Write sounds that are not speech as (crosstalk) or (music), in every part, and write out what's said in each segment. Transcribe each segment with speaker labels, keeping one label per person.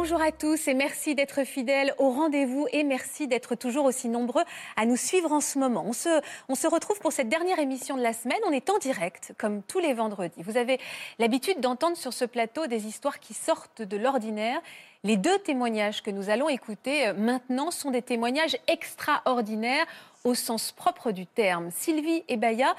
Speaker 1: Bonjour à tous et merci d'être fidèles au rendez-vous et merci d'être toujours aussi nombreux à nous suivre en ce moment. On se, retrouve pour cette dernière émission de la semaine. On est en direct, comme tous les vendredis. Vous avez l'habitude d'entendre sur ce plateau des histoires qui sortent de l'ordinaire. Les deux témoignages que nous allons écouter euh, maintenant sont des témoignages extraordinaires au sens propre du terme. Sylvie et Baya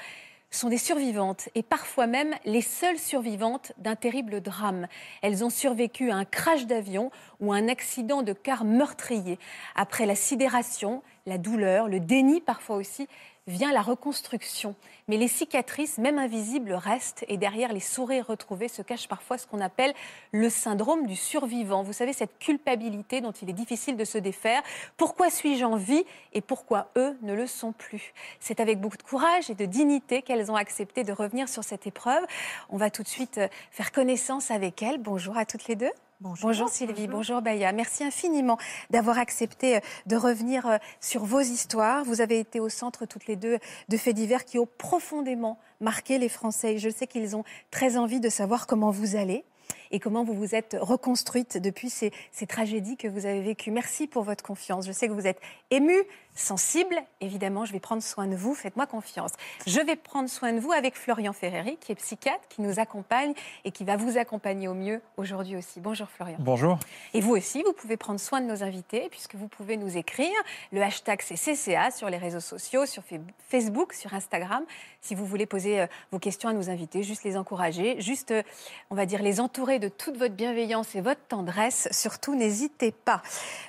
Speaker 1: sont des survivantes et parfois même les seules survivantes d'un terrible drame. Elles ont survécu à un crash d'avion ou à un accident de car meurtrier. Après la sidération, la douleur, le déni parfois aussi, vient la reconstruction. Mais les cicatrices, même invisibles, restent et derrière les sourires retrouvés se cache parfois ce qu'on appelle le syndrome du survivant. Vous savez, cette culpabilité dont il est difficile de se défaire. Pourquoi suis-je en vie et pourquoi eux ne le sont plus? C'est avec beaucoup de courage et de dignité qu'elles ont accepté de revenir sur cette épreuve. On va tout de suite euh, faire connaissance avec elles. Bonjour à toutes les deux. Bonjour, Sylvie, bonjour. Baya. Merci infiniment d'avoir accepté euh, de revenir euh, sur vos histoires. Vous avez été au centre toutes les deux de faits divers qui ont profondément marqué les Français. je sais qu'ils ont très envie de savoir comment vous allez et comment vous vous êtes reconstruite depuis ces, tragédies que vous avez vécues. Merci pour votre confiance. Je sais que vous êtes ému, sensible. Évidemment, je vais prendre soin de vous. Faites-moi confiance. Je vais prendre soin de vous avec Florian Ferreri, qui est psychiatre, qui nous accompagne et qui va vous accompagner au mieux aujourd'hui aussi. Bonjour Florian.
Speaker 2: Bonjour.
Speaker 1: Et vous aussi, vous pouvez prendre soin de nos invités puisque vous pouvez nous écrire. Le hashtag c'est CCA sur les réseaux sociaux, sur Facebook, sur Instagram. Si vous voulez poser euh, vos questions à nos invités, juste les encourager, juste, euh, on va dire, les entourer de toute votre bienveillance et votre tendresse. Surtout, n'hésitez pas.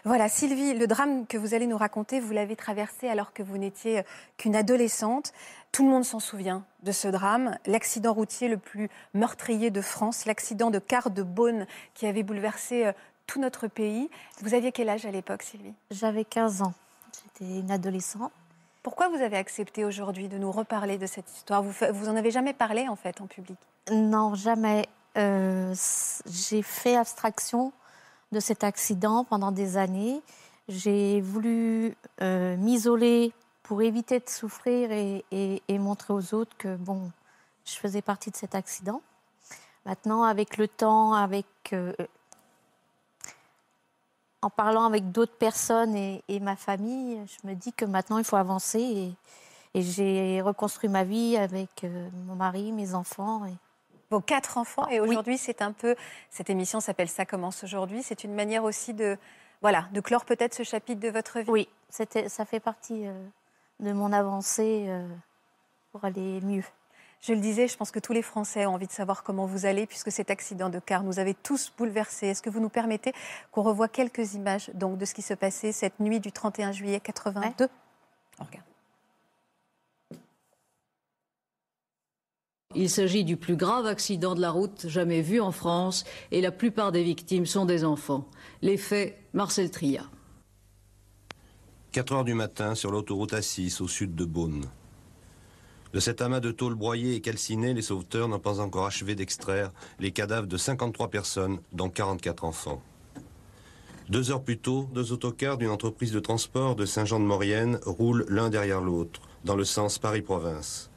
Speaker 1: Voilà, Sylvie, le drame que vous allez nous raconter, vous l'avez traversé alors que vous n'étiez qu'une adolescente. Tout le monde s'en souvient de ce drame, l'accident routier le plus meurtrier de France, l'accident de car de Beaune qui avait bouleversé euh, tout notre pays. Vous aviez quel âge à l'époque, Sylvie?
Speaker 3: J'avais 15 ans. J'étais une adolescente.
Speaker 1: Pourquoi vous avez accepté aujourd'hui de nous reparler de cette histoire? Vous, vous en avez jamais parlé en fait en public?
Speaker 3: Non, jamais. Euh, j'ai fait abstraction de cet accident pendant des années. J'ai voulu euh, m'isoler pour éviter de souffrir et, montrer aux autres que bon, je faisais partie de cet accident. Maintenant, avec le temps, avec euh, en parlant avec d'autres personnes et, ma famille, je me dis que maintenant il faut avancer et, j'ai reconstruit ma vie avec mon mari, mes enfants.
Speaker 1: Vos quatre enfants. Et aujourd'hui, c'est un peu. Cette émission s'appelle Ça commence aujourd'hui. C'est une manière aussi de. Voilà, de clore peut-être ce chapitre de votre vie.
Speaker 3: Oui, ça fait partie euh, de mon avancée euh, pour aller mieux.
Speaker 1: Je le disais, je pense que tous les Français ont envie de savoir comment vous allez, puisque cet accident de car nous avait tous bouleversés. Est-ce que vous nous permettez qu'on revoie quelques images donc, de ce qui se passait cette nuit du 31 juillet 82 On regarde.
Speaker 4: Il s'agit du plus grave accident de la route jamais vu en France et la plupart des victimes sont des enfants. Les faits, Marcel Tria.
Speaker 5: 4 heures du matin sur l'autoroute A6 au sud de Beaune. De cet amas de tôle broyée et calcinée, les sauveteurs n'ont pas encore achevé d'extraire les cadavres de 53 personnes, dont 44 enfants. Deux heures plus tôt, deux autocars d'une entreprise de transport de Saint-Jean-de-Maurienne roulent l'un derrière l'autre, dans le sens Paris-Province.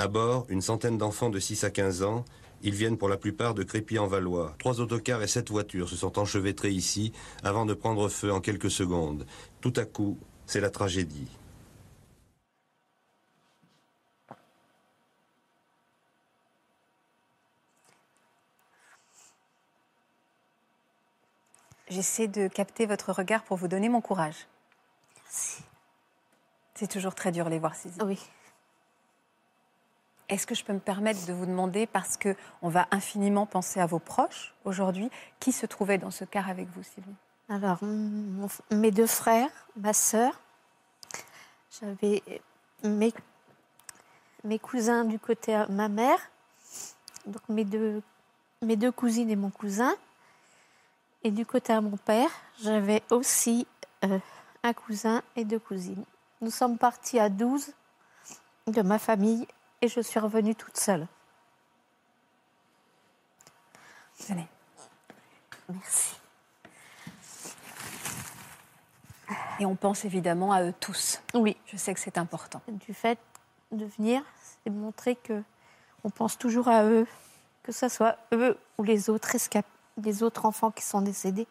Speaker 5: À bord, une centaine d'enfants de 6 à 15 ans. Ils viennent pour la plupart de Crépy-en-Valois. Trois autocars et sept voitures se sont enchevêtrés ici avant de prendre feu en quelques secondes. Tout à coup, c'est la tragédie.
Speaker 1: J'essaie de capter votre regard pour vous donner mon courage.
Speaker 3: Merci.
Speaker 1: C'est toujours très dur les voir ces
Speaker 3: Oui.
Speaker 1: Est-ce que je peux me permettre de vous demander, parce qu'on va infiniment penser à vos proches aujourd'hui, qui se trouvait dans ce car avec vous, Sylvie?
Speaker 3: Alors, mes deux frères, ma sœur, j'avais mes, cousins du côté de ma mère, donc mes deux, mes deux cousines et mon cousin. Et du côté de mon père, j'avais aussi euh, un cousin et deux cousines. Nous sommes partis à 12 de ma famille et je suis revenue toute seule.
Speaker 1: Allez.
Speaker 3: Merci.
Speaker 1: Et on pense évidemment à eux tous.
Speaker 3: Oui,
Speaker 1: Je sais que c'est important.
Speaker 3: du fait de venir, c'est montrer que on pense toujours à eux, que ce soit eux ou les autres escapés, les autres enfants qui sont décédés,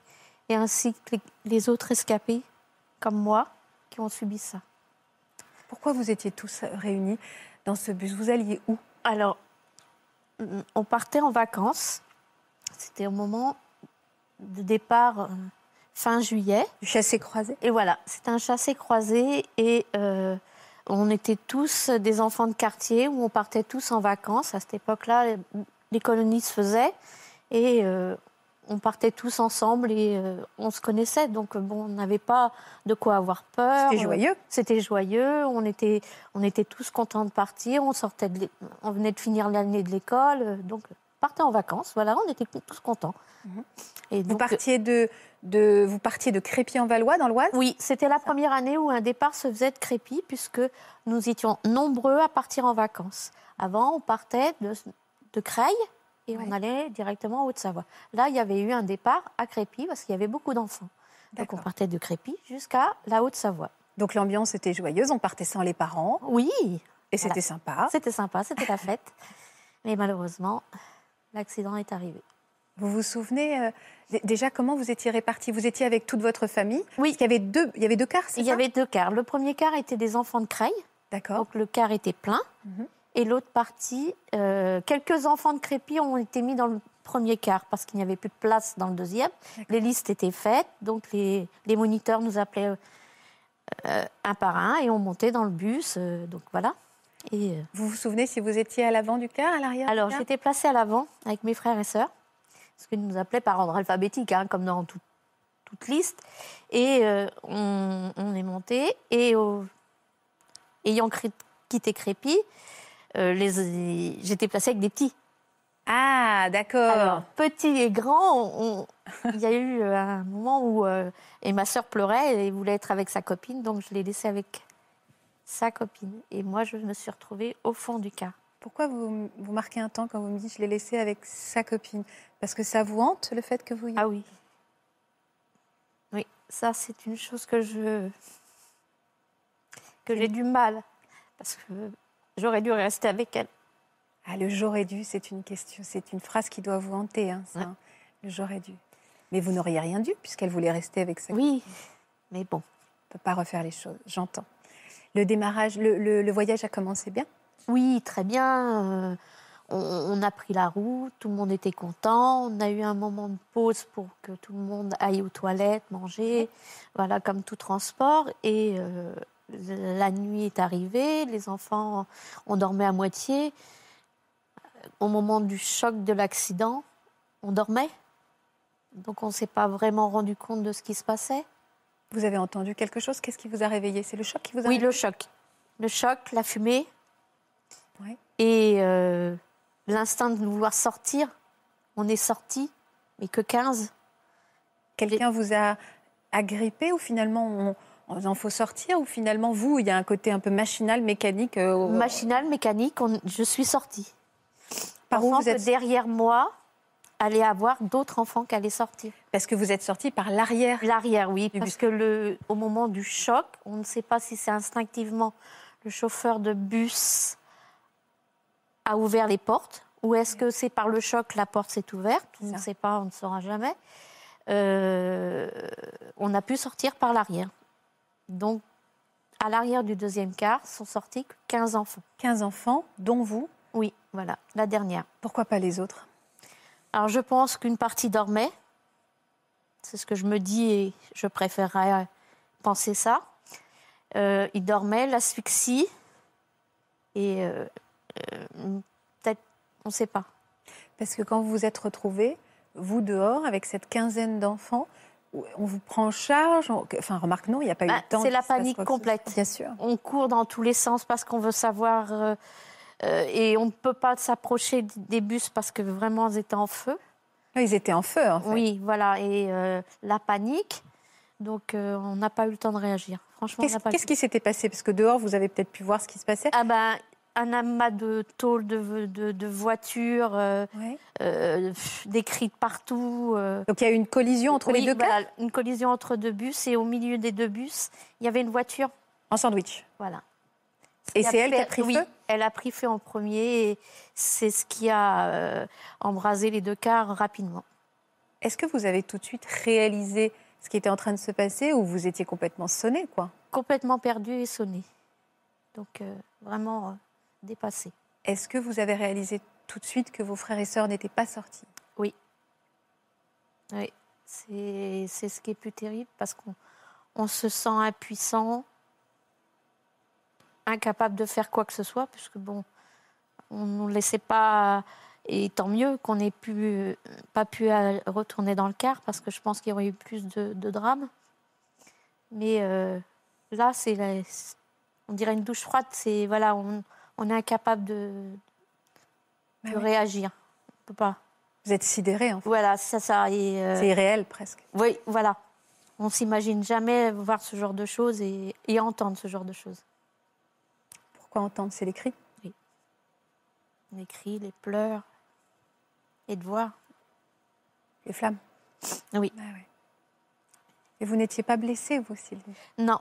Speaker 3: et ainsi que les- les autres escapés, comme moi, qui ont subi ça.
Speaker 1: Pourquoi vous étiez tous réunis dans ce bus Vous alliez où
Speaker 3: Alors, on partait en vacances. C'était au moment de départ euh, fin juillet.
Speaker 1: Du chassé-croisé
Speaker 3: Et voilà, c'était un chassé croisé et euh, on était tous des enfants de quartier où on partait tous en vacances. À cette époque-là, les colonies se faisaient et euh, on partait tous ensemble et euh, on se connaissait. Donc bon, on n'avait pas de quoi avoir peur.
Speaker 1: C'était joyeux.
Speaker 3: C'était joyeux. On était, on était tous contents de partir. On sortait, de on venait de finir l'année de l'école, euh, donc partait en vacances. Voilà, on était tous contents. Et
Speaker 1: Vous partiez de, de, vous partiez de Crépy-en-Valois, dans l'Oise?
Speaker 3: Oui, c'était la première année où un départ se faisait de Crépy, puisque nous étions nombreux à partir en vacances. Avant, on partait de, de Creil et on allait directement en Haute-Savoie. Là, il y avait eu un départ à Crépy parce qu'il y avait beaucoup d'enfants. Donc on partait de Crépy jusqu'à la Haute-Savoie.
Speaker 1: Donc l'ambiance était joyeuse, on partait sans les parents
Speaker 3: Oui,
Speaker 1: et c'était sympa.
Speaker 3: c'était sympa, c'était la fête. Mais malheureusement, l'accident est arrivé.
Speaker 1: Vous vous souvenez euh, déjà comment vous étiez répartis? Vous étiez avec toute votre famille?
Speaker 3: Oui.
Speaker 1: Parce qu'il y avait deux, il y avait deux cars, c'est
Speaker 3: Il y avait deux quarts. Le premier quart était des enfants de Creil.
Speaker 1: D'accord.
Speaker 3: Donc le quart était plein.
Speaker 1: Mhm.
Speaker 3: Et l'autre partie, euh, quelques enfants de Crépy ont été mis dans le premier quart parce qu'il n'y avait plus de place dans le deuxième. Les listes étaient faites, donc les, les moniteurs nous appelaient euh, un par un et on montait dans le bus. euh, donc voilà. Et,
Speaker 1: Vous vous souvenez si vous étiez à l'avant du car, à l'arrière
Speaker 3: alors j'étais placée à l'avant avec mes frères et sœurs, ce qu'ils nous appelaient par ordre alphabétique, hein, comme dans tout- toute liste. Et on, on est monté et ayant quitté Crépy, euh, les- j'étais placée avec des petits.
Speaker 1: Ah, d'accord.
Speaker 3: Alors, petits et grands, on- il y a eu euh, un moment où euh, et ma sœur pleurait et voulait être avec sa copine, donc je l'ai laissée avec sa copine. Et moi, je me suis retrouvée au fond du car.
Speaker 1: Pourquoi vous, vous marquez un temps quand vous me dites je l'ai laissé avec sa copine? Parce que ça vous hante le fait que vous y...
Speaker 3: Ah oui. Oui, ça c'est une chose que je que j'ai du mal parce que j'aurais dû rester avec elle.
Speaker 1: Ah, le j'aurais dû, c'est une question, c'est une phrase qui doit vous hanter, hein, ça.
Speaker 3: Ouais.
Speaker 1: hein. Le j'aurais dû. Mais vous n'auriez rien dû puisqu'elle voulait rester avec sa
Speaker 3: Oui, mais bon.
Speaker 1: On peut pas refaire les choses, j'entends. Le démarrage, le, le- le voyage a commencé bien?
Speaker 3: Oui, très bien. euh, on, on a pris la route, tout le monde était content. On a eu un moment de pause pour que tout le monde aille aux toilettes, manger, voilà, comme tout transport. Et euh, la nuit est arrivée, les enfants, on dormait à moitié. Au moment du choc de l'accident, on dormait. Donc on ne s'est pas vraiment rendu compte de ce qui se passait.
Speaker 1: Vous avez entendu quelque chose? Qu'est-ce qui vous a réveillé? C'est le choc qui vous a
Speaker 3: Oui,
Speaker 1: réveillé?
Speaker 3: le choc. Le choc, la fumée.
Speaker 1: Ouais.
Speaker 3: Et euh, l'instinct de vouloir sortir. On est sorti, mais que 15.
Speaker 1: Quelqu'un vous a agrippé ou finalement on, on en faut sortir ou finalement vous, il y a un côté un peu machinal, mécanique euh,
Speaker 3: Machinal, mécanique, on- je suis sortie.
Speaker 1: Par où vous êtes
Speaker 3: que derrière moi, allait avoir d'autres enfants qui allaient sortir.
Speaker 1: Parce que vous êtes sorti par l'arrière.
Speaker 3: L'arrière, oui, parce
Speaker 1: bus.
Speaker 3: que le, au moment du choc, on ne sait pas si c'est instinctivement le chauffeur de bus a ouvert les portes ou est-ce que c'est par le choc la porte s'est ouverte. On ne sait pas, on ne saura jamais. Euh, on a pu sortir par l'arrière. Donc, à l'arrière du deuxième quart sont sortis que 15 enfants.
Speaker 1: 15 enfants, dont vous.
Speaker 3: Oui, voilà, la dernière.
Speaker 1: Pourquoi pas les autres?
Speaker 3: Alors je pense qu'une partie dormait. C'est ce que je me dis et je préférerais penser ça. Euh, il dormait, l'asphyxie. Et euh, euh, peut-être, on ne sait pas.
Speaker 1: Parce que quand vous vous êtes retrouvés, vous dehors, avec cette quinzaine d'enfants, on vous prend en charge on- Enfin, remarque, non, il n'y a pas eu
Speaker 3: Bah,
Speaker 1: le temps.
Speaker 3: c'est la panique complète.
Speaker 1: Bien sûr.
Speaker 3: On court dans tous les sens parce qu'on veut savoir. euh, euh, et on ne peut pas s'approcher des bus parce que vraiment ils étaient en feu.
Speaker 1: Là, Ils étaient en feu, en fait.
Speaker 3: Oui, voilà. Et euh, la panique. Donc, on n'a pas eu le temps de réagir. Franchement,
Speaker 1: qu'est-ce qui s'était passé? Parce que dehors, vous avez peut-être pu voir ce qui se passait.
Speaker 3: Ah ben, un amas de tôles de, de, de voitures, euh,
Speaker 1: Ouais.
Speaker 3: euh, des cris de partout. euh.
Speaker 1: Donc il y a eu une collision entre les deux
Speaker 3: voilà, Une collision entre deux bus et au milieu des deux bus, il y avait une voiture.
Speaker 1: en sandwich.
Speaker 3: Voilà.
Speaker 1: Et
Speaker 3: Ce
Speaker 1: c'est elle qui a pris
Speaker 3: oui,
Speaker 1: feu?
Speaker 3: elle a pris feu en premier et c'est ce qui a euh, embrasé les deux cars rapidement.
Speaker 1: Est-ce que vous avez tout de suite réalisé ce qui était en train de se passer ou vous étiez complètement sonné quoi?
Speaker 3: Complètement perdu et sonné. Donc, vraiment dépassé.
Speaker 1: Est-ce que vous avez réalisé tout de suite que vos frères et sœurs n'étaient pas sortis?
Speaker 3: Oui. Oui, c'est c'est ce qui est plus terrible parce qu'on on se sent impuissant, incapable de faire quoi que ce soit, puisque bon, on ne nous laissait pas. Et tant mieux qu'on n'ait pu, pas pu euh, retourner dans le car parce que je pense qu'il y aurait eu plus de, de drames. Mais euh, là, c'est la- on dirait une douche froide. C'est voilà, on, on est incapable de,
Speaker 1: Bah
Speaker 3: de
Speaker 1: oui.
Speaker 3: réagir. On peut pas.
Speaker 1: Vous êtes sidérés, en fait.
Speaker 3: Voilà, ça, ça. Euh,
Speaker 1: C'est irréel presque.
Speaker 3: oui, voilà. On s'imagine jamais voir ce genre de choses et, et entendre ce genre de choses.
Speaker 1: Pourquoi entendre? C'est les cris.
Speaker 3: Les cris, les pleurs. Et de voir.
Speaker 1: Les flammes?
Speaker 3: Oui.
Speaker 1: Ah ouais. Et vous n'étiez pas blessée, vous, Sylvie?
Speaker 3: Non.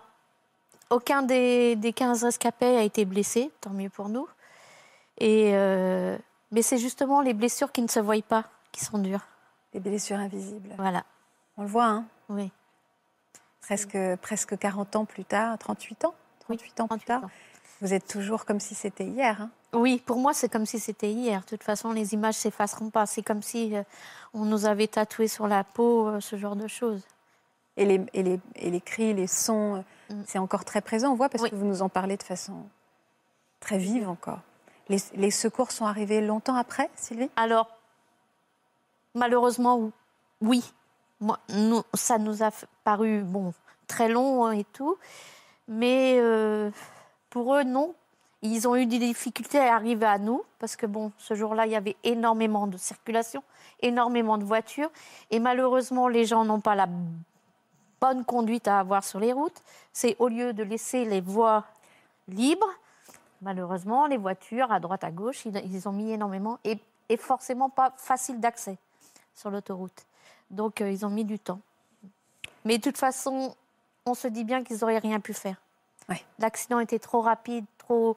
Speaker 3: Aucun des, des 15 rescapés a été blessé, tant mieux pour nous. Et, euh, mais c'est justement les blessures qui ne se voient pas qui sont dures.
Speaker 1: Des blessures invisibles.
Speaker 3: Voilà.
Speaker 1: On le voit, hein
Speaker 3: Oui.
Speaker 1: presque, presque 40 ans plus tard, 38 ans? 38 ans plus
Speaker 3: 38
Speaker 1: tard.
Speaker 3: ans.
Speaker 1: Vous êtes toujours comme si c'était hier. hein?
Speaker 3: Oui, pour moi, c'est comme si c'était hier. De toute façon, les images s'effaceront pas. C'est comme si euh, on nous avait tatoué sur la peau euh, ce genre de choses.
Speaker 1: Et, les, et, les, et les cris, les sons, euh,
Speaker 3: Mm.
Speaker 1: c'est encore très présent. On voit parce
Speaker 3: Oui.
Speaker 1: que vous nous en parlez de façon très vive encore. Les, les secours sont arrivés longtemps après, Sylvie?
Speaker 3: Alors, malheureusement, oui. Moi, nous, ça nous a paru bon, très long hein, et tout. Mais euh, pour eux, non. Ils ont eu des difficultés à arriver à nous parce que, bon, ce jour-là, il y avait énormément de circulation, énormément de voitures. Et malheureusement, les gens n'ont pas la bonne conduite à avoir sur les routes. C'est au lieu de laisser les voies libres, malheureusement, les voitures à droite, à gauche, ils, ils ont mis énormément et, et forcément pas facile d'accès sur l'autoroute. Donc, euh, ils ont mis du temps. Mais de toute façon, on se dit bien qu'ils n'auraient rien pu faire.
Speaker 1: Ouais.
Speaker 3: L'accident était trop rapide, trop.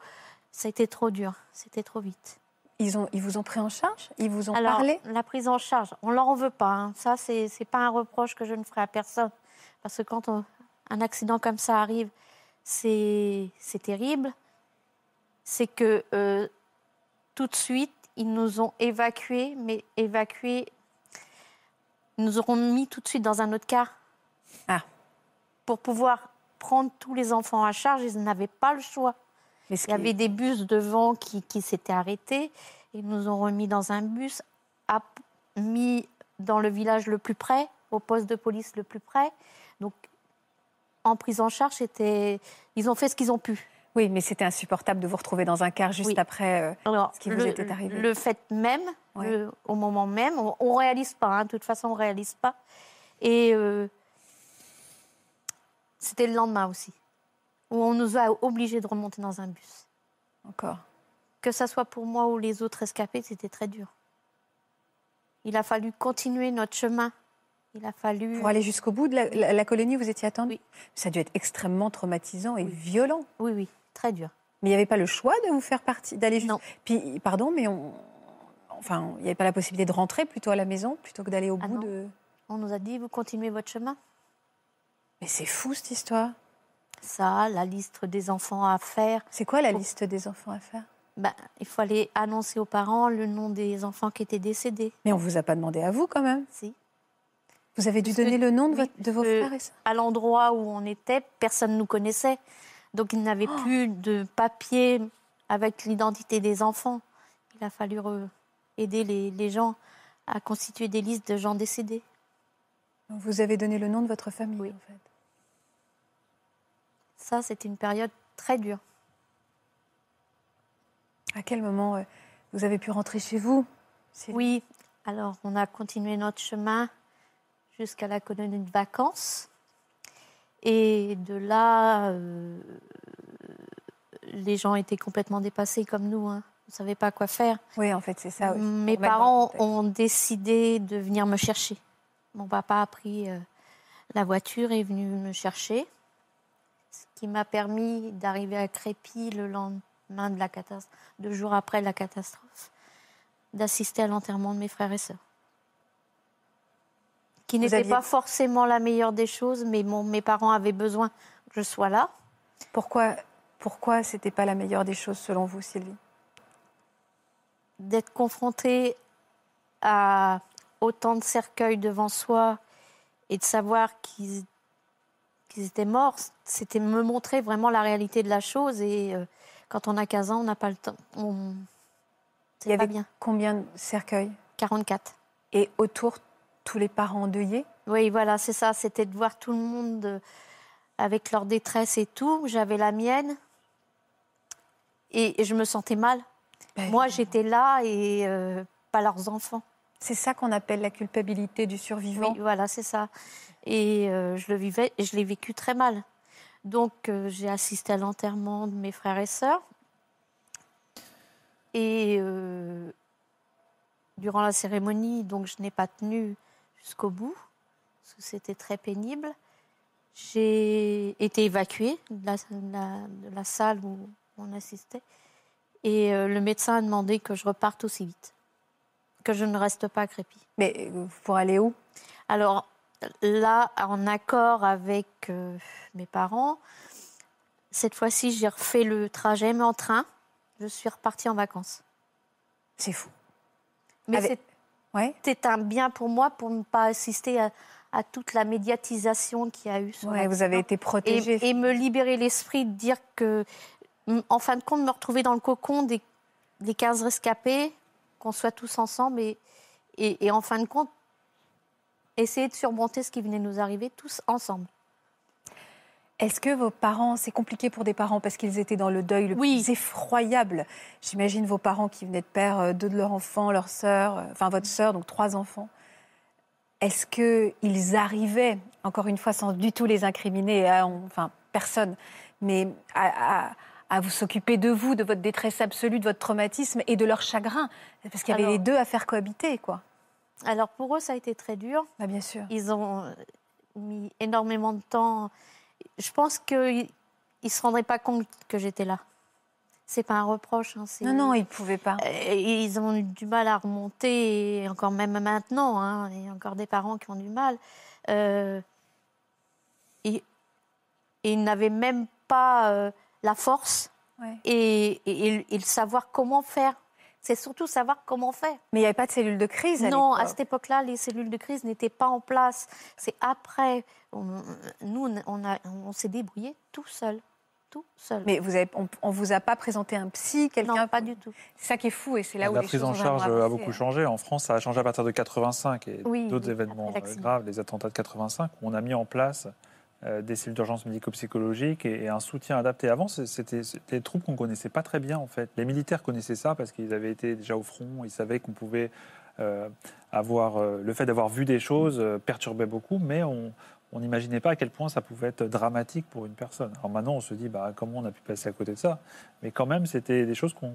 Speaker 3: Ça a été trop dur, c'était trop vite.
Speaker 1: ils, ont, ils vous ont pris en charge? Ils vous ont
Speaker 3: Alors,
Speaker 1: parlé?
Speaker 3: la prise en charge, on leur en veut pas. hein. Ça, c'est c'est pas un reproche que je ne ferai à personne. Parce que quand on- un accident comme ça arrive, c'est terrible. C'est que euh, tout de suite, ils nous ont évacués, mais évacués, ils nous auront mis tout de suite dans un autre car.
Speaker 1: Ah.
Speaker 3: Pour pouvoir prendre tous les enfants à charge, ils n'avaient pas le choix.
Speaker 1: Mais
Speaker 3: Il y avait des bus devant qui, qui s'étaient arrêtés. Ils nous ont remis dans un bus, mis dans le village le plus près, au poste de police le plus près. Donc, en prise en charge, ils ont fait ce qu'ils ont pu.
Speaker 1: Oui, mais c'était insupportable de vous retrouver dans un car juste
Speaker 3: Oui.
Speaker 1: après. euh,
Speaker 3: Alors,
Speaker 1: Ce qui vous
Speaker 3: le,
Speaker 1: était arrivé.
Speaker 3: Le fait même,
Speaker 1: Ouais.
Speaker 3: le- au moment même, on ne réalise pas. hein. de toute façon, on ne réalise pas. Et euh, c'était le lendemain aussi, où on nous a obligés de remonter dans un bus.
Speaker 1: encore.
Speaker 3: que ça soit pour moi ou les autres escapés, c'était très dur. Il a fallu continuer notre chemin. Il a fallu.
Speaker 1: Pour aller jusqu'au bout de la, la- la colonie, vous étiez attendu
Speaker 3: Oui.
Speaker 1: Ça a dû être extrêmement traumatisant et violent.
Speaker 3: Oui, oui, très dur.
Speaker 1: Mais il n'y avait pas le choix de vous faire partie, d'aller juste.
Speaker 3: Non.
Speaker 1: Puis, pardon, mais on. Enfin, il n'y avait pas la possibilité de rentrer plutôt à la maison plutôt que d'aller au
Speaker 3: Ah
Speaker 1: bout
Speaker 3: non.
Speaker 1: de.
Speaker 3: On nous a dit, vous continuez votre chemin.
Speaker 1: Mais c'est fou cette histoire.
Speaker 3: Ça, la liste des enfants à faire.
Speaker 1: C'est quoi la liste des enfants à faire?
Speaker 3: Ben, il fallait annoncer aux parents le nom des enfants qui étaient décédés.
Speaker 1: Mais on vous a pas demandé à vous quand même.
Speaker 3: Si.
Speaker 1: Vous avez dû
Speaker 3: Parce que-
Speaker 1: donner le nom de, votre- de vos frères et sœurs
Speaker 3: À l'endroit où on était, personne ne nous connaissait. Donc, il n'avait
Speaker 1: Oh.
Speaker 3: plus de papier avec l'identité des enfants. Il a fallu aider les, les gens à constituer des listes de gens décédés.
Speaker 1: Vous avez donné le nom de votre famille
Speaker 3: Oui.
Speaker 1: en fait.
Speaker 3: Ça, c'était une période très dure.
Speaker 1: À quel moment euh, vous avez pu rentrer chez vous?
Speaker 3: Oui, alors on a continué notre chemin jusqu'à la colonie de vacances. Et de là, euh, les gens étaient complètement dépassés comme nous. Hein. On ne savait pas quoi faire.
Speaker 1: Oui, en fait, c'est ça.
Speaker 3: Mes parents ont décidé de venir me chercher. Mon papa a pris euh, la voiture et est venu me chercher, ce qui m'a permis d'arriver à Crépy le lendemain de la catastrophe, deux jours après la catastrophe, d'assister à l'enterrement de mes frères et sœurs. Qui n'était
Speaker 1: aviez-
Speaker 3: pas forcément la meilleure des choses, mais mon- mes parents avaient besoin que je sois là.
Speaker 1: Pourquoi, pourquoi c'était pas la meilleure des choses selon vous, Sylvie?
Speaker 3: D'être confronté à autant de cercueils devant soi et de savoir qu'ils étaient morts, c'était me montrer vraiment la réalité de la chose. Et euh, quand on a 15 ans, on n'a pas le temps. On...
Speaker 1: Il y
Speaker 3: pas
Speaker 1: avait
Speaker 3: bien.
Speaker 1: combien de cercueils?
Speaker 3: 44.
Speaker 1: Et autour, tous les parents endeuillés
Speaker 3: Oui, voilà, c'est ça. C'était de voir tout le monde euh, avec leur détresse et tout. J'avais la mienne. Et, je me sentais mal.
Speaker 1: Ben,
Speaker 3: Moi, j'étais là et euh, pas leurs enfants.
Speaker 1: C'est ça qu'on appelle la culpabilité du survivant.
Speaker 3: Oui, voilà, c'est ça. Et euh, je le vivais, je l'ai vécu très mal. Donc, euh, j'ai assisté à l'enterrement de mes frères et sœurs. Et durant la cérémonie, donc je n'ai pas tenu jusqu'au bout, parce que c'était très pénible. J'ai été évacuée de la, de la- de la salle où on assistait. Et euh, le médecin a demandé que je reparte aussi vite, que je ne reste pas à Crépy.
Speaker 1: Mais euh, pour aller où?
Speaker 3: Alors là, en accord avec euh, mes parents, cette fois-ci, j'ai refait le trajet, mais en train. Je suis repartie en vacances.
Speaker 1: C'est fou.
Speaker 3: Mais
Speaker 1: Avec- Ouais.
Speaker 3: c'était un bien pour moi pour ne pas assister à, à toute la médiatisation qu'il y a eu. sur
Speaker 1: Ouais, vous avez été protégée.
Speaker 3: et, et me libérer l'esprit de dire que, en fin de compte, me retrouver dans le cocon des, des 15 rescapés, qu'on soit tous ensemble et, et, et en fin de compte, essayer de surmonter ce qui venait de nous arriver tous ensemble.
Speaker 1: Est-ce que vos parents, c'est compliqué pour des parents parce qu'ils étaient dans le deuil le
Speaker 3: Oui.
Speaker 1: plus effroyable? J'imagine vos parents qui venaient de perdre euh, deux de leurs enfants, leur sœur, euh, enfin votre sœur, donc trois enfants. Est-ce qu'ils arrivaient, encore une fois, sans du tout les incriminer, à- enfin personne, mais à, à- à vous s'occuper de vous, de votre détresse absolue, de votre traumatisme et de leur chagrin? Parce qu'il y avait
Speaker 3: Alors-
Speaker 1: les deux à faire cohabiter, quoi.
Speaker 3: Alors pour eux, ça a été très dur.
Speaker 1: Bah, bien sûr.
Speaker 3: Ils ont euh, mis énormément de temps. Je pense qu'ils ne se rendraient pas compte que j'étais là. C'est pas un reproche. hein,
Speaker 1: Non, non, ils ne pouvaient pas.
Speaker 3: Euh, Ils ont eu du mal à remonter, et encore même maintenant, hein, il y a encore des parents qui ont du mal. Euh, et, et ils n'avaient même pas euh, la force
Speaker 1: Ouais.
Speaker 3: et, et- et le savoir comment faire. C'est surtout savoir comment faire.
Speaker 1: Mais il n'y avait pas de cellule de crise à
Speaker 3: Non, à cette époque-là, les cellules de crise n'étaient pas en place. C'est après. On- nous, on, a- on s'est débrouillé tout seul. Tout seul.
Speaker 1: Mais vous avez, on, on vous a pas présenté un psy, quelqu'un
Speaker 3: non, pas du tout.
Speaker 1: C'est ça qui est fou et c'est là où
Speaker 2: la
Speaker 1: les
Speaker 2: prise
Speaker 1: choses
Speaker 2: en
Speaker 1: ont vraiment
Speaker 2: charge a
Speaker 1: avancé,
Speaker 2: beaucoup
Speaker 1: hein.
Speaker 2: changé. En France, ça a changé à partir de 85 et
Speaker 3: Oui,
Speaker 2: d'autres
Speaker 3: oui,
Speaker 2: événements euh, graves, les attentats de 85, où on a mis en place euh, des cellules d'urgence médico-psychologique et, et un soutien adapté. Avant, c'était des troupes qu'on connaissait pas très bien en fait. Les militaires connaissaient ça parce qu'ils avaient été déjà au front, ils savaient qu'on pouvait euh, avoir euh, le fait d'avoir vu des choses euh, perturbait beaucoup, mais on n'imaginait pas à quel point ça pouvait être dramatique pour une personne. Alors maintenant, on se dit bah, comment on a pu passer à côté de ça, mais quand même, c'était des choses qu'on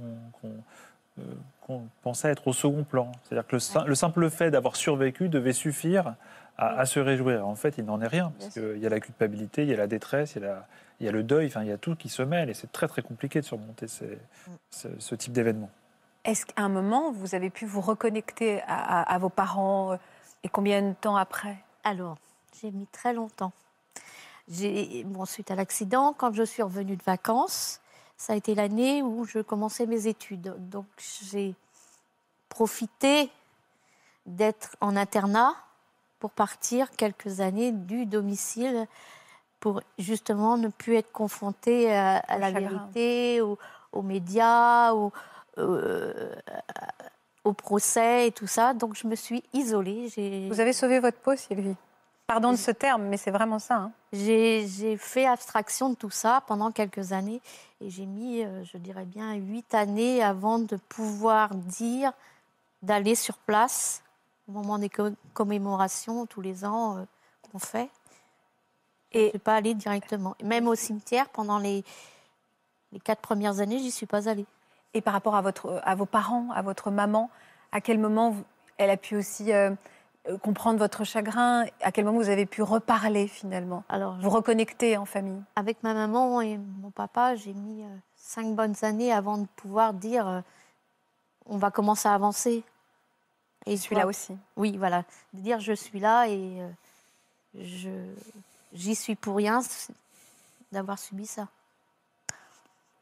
Speaker 2: euh, pensait être au second plan. C'est-à-dire que le simple fait d'avoir survécu devait suffire à, à se réjouir. En fait, il n'en est rien, parce qu'il y a la culpabilité, il y a la détresse, il y a, la- il y a le deuil, enfin, il y a tout qui se mêle, et c'est très très compliqué de surmonter ces- ce, ce type d'événement.
Speaker 1: Est-ce qu'à un moment, vous avez pu vous reconnecter à, à- à vos parents euh, et combien de temps après?
Speaker 3: Alors, j'ai mis très longtemps. Bon, suite à l'accident, quand je suis revenue de vacances, ça a été l'année où je commençais mes études. Donc, j'ai profité d'être en internat pour partir quelques années du domicile pour justement ne plus être confrontée à, à la
Speaker 1: chagrin.
Speaker 3: vérité, aux, aux médias, aux, euh, au procès et tout ça. Donc, je me suis isolée.
Speaker 1: Vous avez sauvé votre peau, Sylvie Pardon de ce terme, mais c'est vraiment ça. hein.
Speaker 3: J'ai j'ai fait abstraction de tout ça pendant quelques années et j'ai mis, euh, je dirais bien, huit années avant de pouvoir dire d'aller sur place au moment des co- commémorations tous les ans euh, qu'on fait. Je ne suis pas allée directement. Même au cimetière, pendant les, les quatre premières années, j'y suis pas allée.
Speaker 1: Et par rapport à, votre, à vos parents, à votre maman, à quel moment vous- elle a pu aussi euh, euh, comprendre votre chagrin? À quel moment vous avez pu reparler finalement?
Speaker 3: Alors,
Speaker 1: Vous reconnecter en famille?
Speaker 3: Avec ma maman et mon papa, j'ai mis euh, cinq bonnes années avant de pouvoir dire euh, on va commencer à avancer. Et
Speaker 1: Je suis là aussi.
Speaker 3: Oui, voilà. De dire je suis là et euh, je j'y suis pour rien d'avoir subi ça.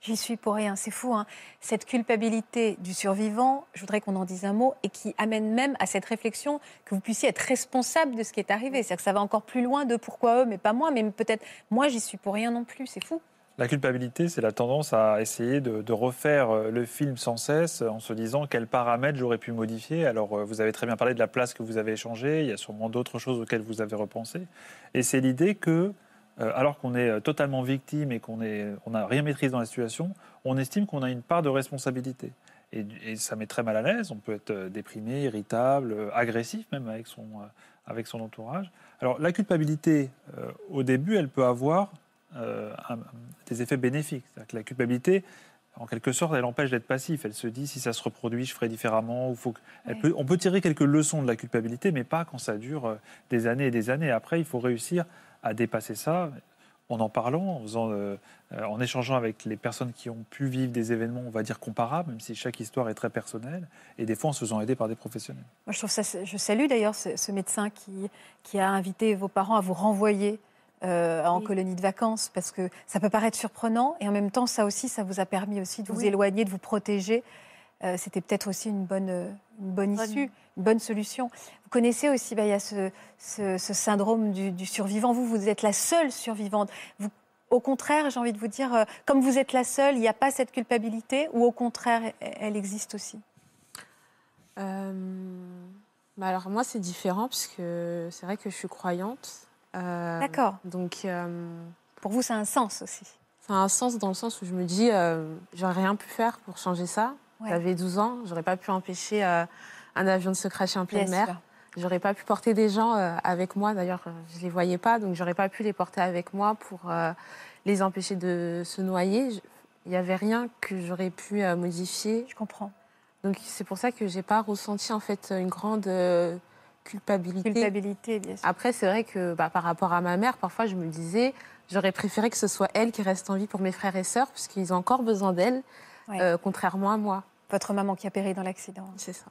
Speaker 1: J'y suis pour rien, c'est fou. Hein cette culpabilité du survivant, je voudrais qu'on en dise un mot, et qui amène même à cette réflexion que vous puissiez être responsable de ce qui est arrivé. C'est-à-dire que ça va encore plus loin de pourquoi eux, mais pas moi, mais peut-être moi, j'y suis pour rien non plus. C'est fou.
Speaker 2: La culpabilité, c'est la tendance à essayer de, refaire euh, le film sans cesse en se disant quels paramètres j'aurais pu modifier. Alors, euh, vous avez très bien parlé de la place que vous avez échangée, il y a sûrement d'autres choses auxquelles vous avez repensé. Et c'est l'idée que, euh, alors qu'on est totalement victime et qu'on n'a on rien maîtrise dans la situation, on estime qu'on a une part de responsabilité. Et, ça met très mal à l'aise. On peut être déprimé, irritable, agressif même avec son, avec son entourage. Alors, la culpabilité, au début, elle peut avoir un- des effets bénéfiques. C'est-à-dire que la culpabilité, en quelque sorte, elle empêche d'être passif. Elle se dit si ça se reproduit, je ferai différemment. Ou faut que- elle peut, on peut tirer quelques leçons de la culpabilité, mais pas quand ça dure euh, des années et des années. Après, il faut réussir à dépasser ça en en parlant, en, faisant, euh, euh, en échangeant avec les personnes qui ont pu vivre des événements, on va dire, comparables, même si chaque histoire est très personnelle, et des fois en se faisant aider par des professionnels.
Speaker 1: Moi, je, trouve ça, je salue d'ailleurs ce, ce médecin qui, qui a invité vos parents à vous renvoyer euh, en
Speaker 3: Oui.
Speaker 1: colonie de vacances, parce que ça peut paraître surprenant, et en même temps, ça aussi, ça vous a permis aussi de vous
Speaker 3: Oui.
Speaker 1: éloigner, de vous protéger. Euh, C'était peut-être aussi une bonne, euh, une bonne
Speaker 3: Bonne-
Speaker 1: issue, une bonne solution. Vous connaissez aussi, bah, il y a ce, ce- ce syndrome du, du survivant. Vous, vous êtes la seule survivante. Vous, au contraire, j'ai envie de vous dire, euh, comme vous êtes la seule, il n'y a pas cette culpabilité, ou au contraire, elle- elle existe aussi?
Speaker 6: Bah alors moi c'est différent puisque c'est vrai que je suis croyante. Euh,
Speaker 1: D'accord.
Speaker 6: Donc euh,
Speaker 1: Pour vous, ça a un sens aussi.
Speaker 6: ça a un sens dans le sens où je me dis euh, j'aurais rien pu faire pour changer ça.
Speaker 1: Ouais.
Speaker 6: J'avais 12 ans, j'aurais pas pu empêcher euh, un avion de se cracher en pleine
Speaker 1: Bien
Speaker 6: mer. J'aurais pas pu porter des gens euh, avec moi. D'ailleurs, euh, je les voyais pas, donc j'aurais pas pu les porter avec moi pour euh, les empêcher de se noyer. Il n'y avait rien que j'aurais pu euh, modifier.
Speaker 1: Je comprends.
Speaker 6: Donc c'est pour ça que j'ai pas ressenti en fait une grande euh, culpabilité.
Speaker 1: Culpabilité, bien sûr.
Speaker 6: Après, c'est vrai que bah, par rapport à ma mère, parfois je me disais, j'aurais préféré que ce soit elle qui reste en vie pour mes frères et sœurs, puisqu'ils ont encore besoin d'elle,
Speaker 1: Ouais.
Speaker 6: euh, contrairement à moi.
Speaker 1: Votre maman qui a péri dans l'accident.
Speaker 6: C'est ça.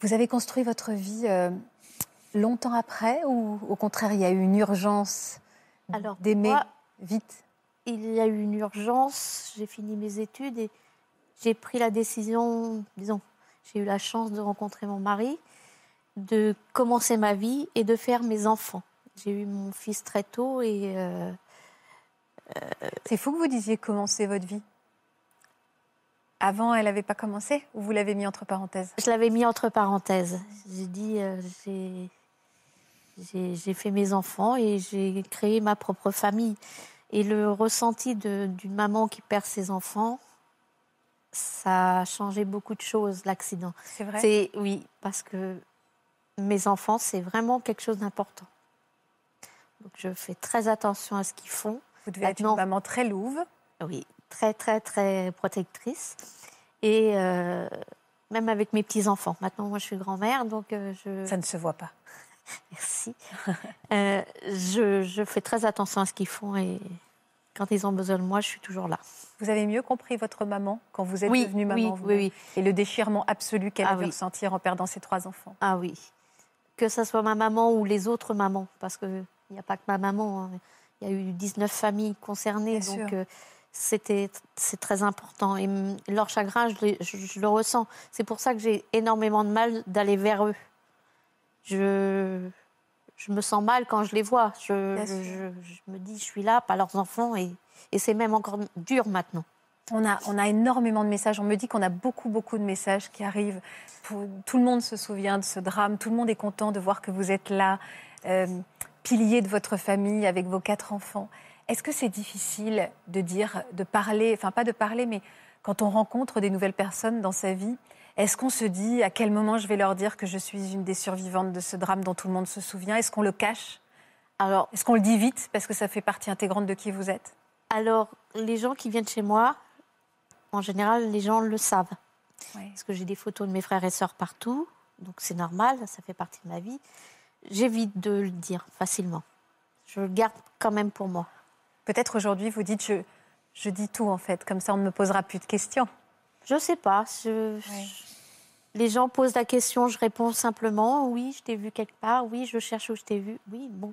Speaker 1: Vous avez construit votre vie euh, longtemps après ou au contraire, il y a eu une urgence d'aimer vite?
Speaker 3: il y a eu une urgence, j'ai fini mes études et j'ai pris la décision, disons, j'ai eu la chance de rencontrer mon mari, de commencer ma vie et de faire mes enfants. J'ai eu mon fils très tôt et euh,
Speaker 1: C'est fou que vous disiez commencer votre vie. Avant, elle n'avait pas commencé ou vous l'avez mis entre parenthèses?
Speaker 3: Je l'avais mis entre parenthèses. J'ai dit, euh, j'ai- fait mes enfants et j'ai créé ma propre famille. Et le ressenti d'une maman qui perd ses enfants, ça a changé beaucoup de choses, l'accident.
Speaker 1: C'est vrai?
Speaker 3: Oui, parce que mes enfants, c'est vraiment quelque chose d'important. Donc je fais très attention à ce qu'ils font.
Speaker 1: Vous devez être une maman très louve.
Speaker 3: Oui, très très très protectrice. Et euh, même avec mes petits enfants. Maintenant, moi, je suis grand-mère, donc euh, je (laughs)
Speaker 1: Ça ne se voit pas.
Speaker 3: merci. Euh, je, je fais très attention à ce qu'ils font et quand ils ont besoin de moi, je suis toujours là.
Speaker 1: Vous avez mieux compris votre maman quand vous êtes
Speaker 3: oui,
Speaker 1: devenue maman
Speaker 3: oui,
Speaker 1: vous-même
Speaker 3: oui, oui.
Speaker 1: et le déchirement absolu qu'elle
Speaker 3: Ah
Speaker 1: a dû
Speaker 3: oui.
Speaker 1: ressentir en perdant ses trois enfants.
Speaker 3: Ah oui. Que ce soit ma maman ou les autres mamans, parce qu'il n'y a pas que ma maman. hein. Il y a eu 19 familles concernées,
Speaker 1: Bien
Speaker 3: donc euh, c'était c'est très important. Et leur chagrin, je, les- je- je le ressens. C'est pour ça que j'ai énormément de mal d'aller vers eux. Je, je me sens mal quand je les vois. Je- je me dis, je suis là, pas leurs enfants, et, et c'est même encore dur maintenant.
Speaker 1: On a, on a énormément de messages. On me dit qu'on a beaucoup, beaucoup de messages qui arrivent. Tout, le monde se souvient de ce drame. Tout le monde est content de voir que vous êtes là, euh, pilier de votre famille avec vos quatre enfants. Est-ce que c'est difficile de dire, de parler, enfin pas de parler, mais quand on rencontre des nouvelles personnes dans sa vie, est-ce qu'on se dit à quel moment je vais leur dire que je suis une des survivantes de ce drame dont tout le monde se souvient? Est-ce qu'on le cache?
Speaker 3: Alors,
Speaker 1: Est-ce qu'on le dit vite parce que ça fait partie intégrante de qui vous êtes?
Speaker 3: Alors, les gens qui viennent chez moi, en général, les gens le savent. Parce que j'ai des photos de mes frères et sœurs partout, donc c'est normal, ça fait partie de ma vie. J'évite de le dire facilement. Je le garde quand même pour moi.
Speaker 1: Peut-être aujourd'hui vous dites je, je dis tout en fait, comme ça on ne me posera plus de questions.
Speaker 3: Je sais pas. je-
Speaker 1: Ouais.
Speaker 3: Les gens posent la question, je réponds simplement oui, je t'ai vu quelque part, oui, je cherche où je t'ai vu. Oui, bon.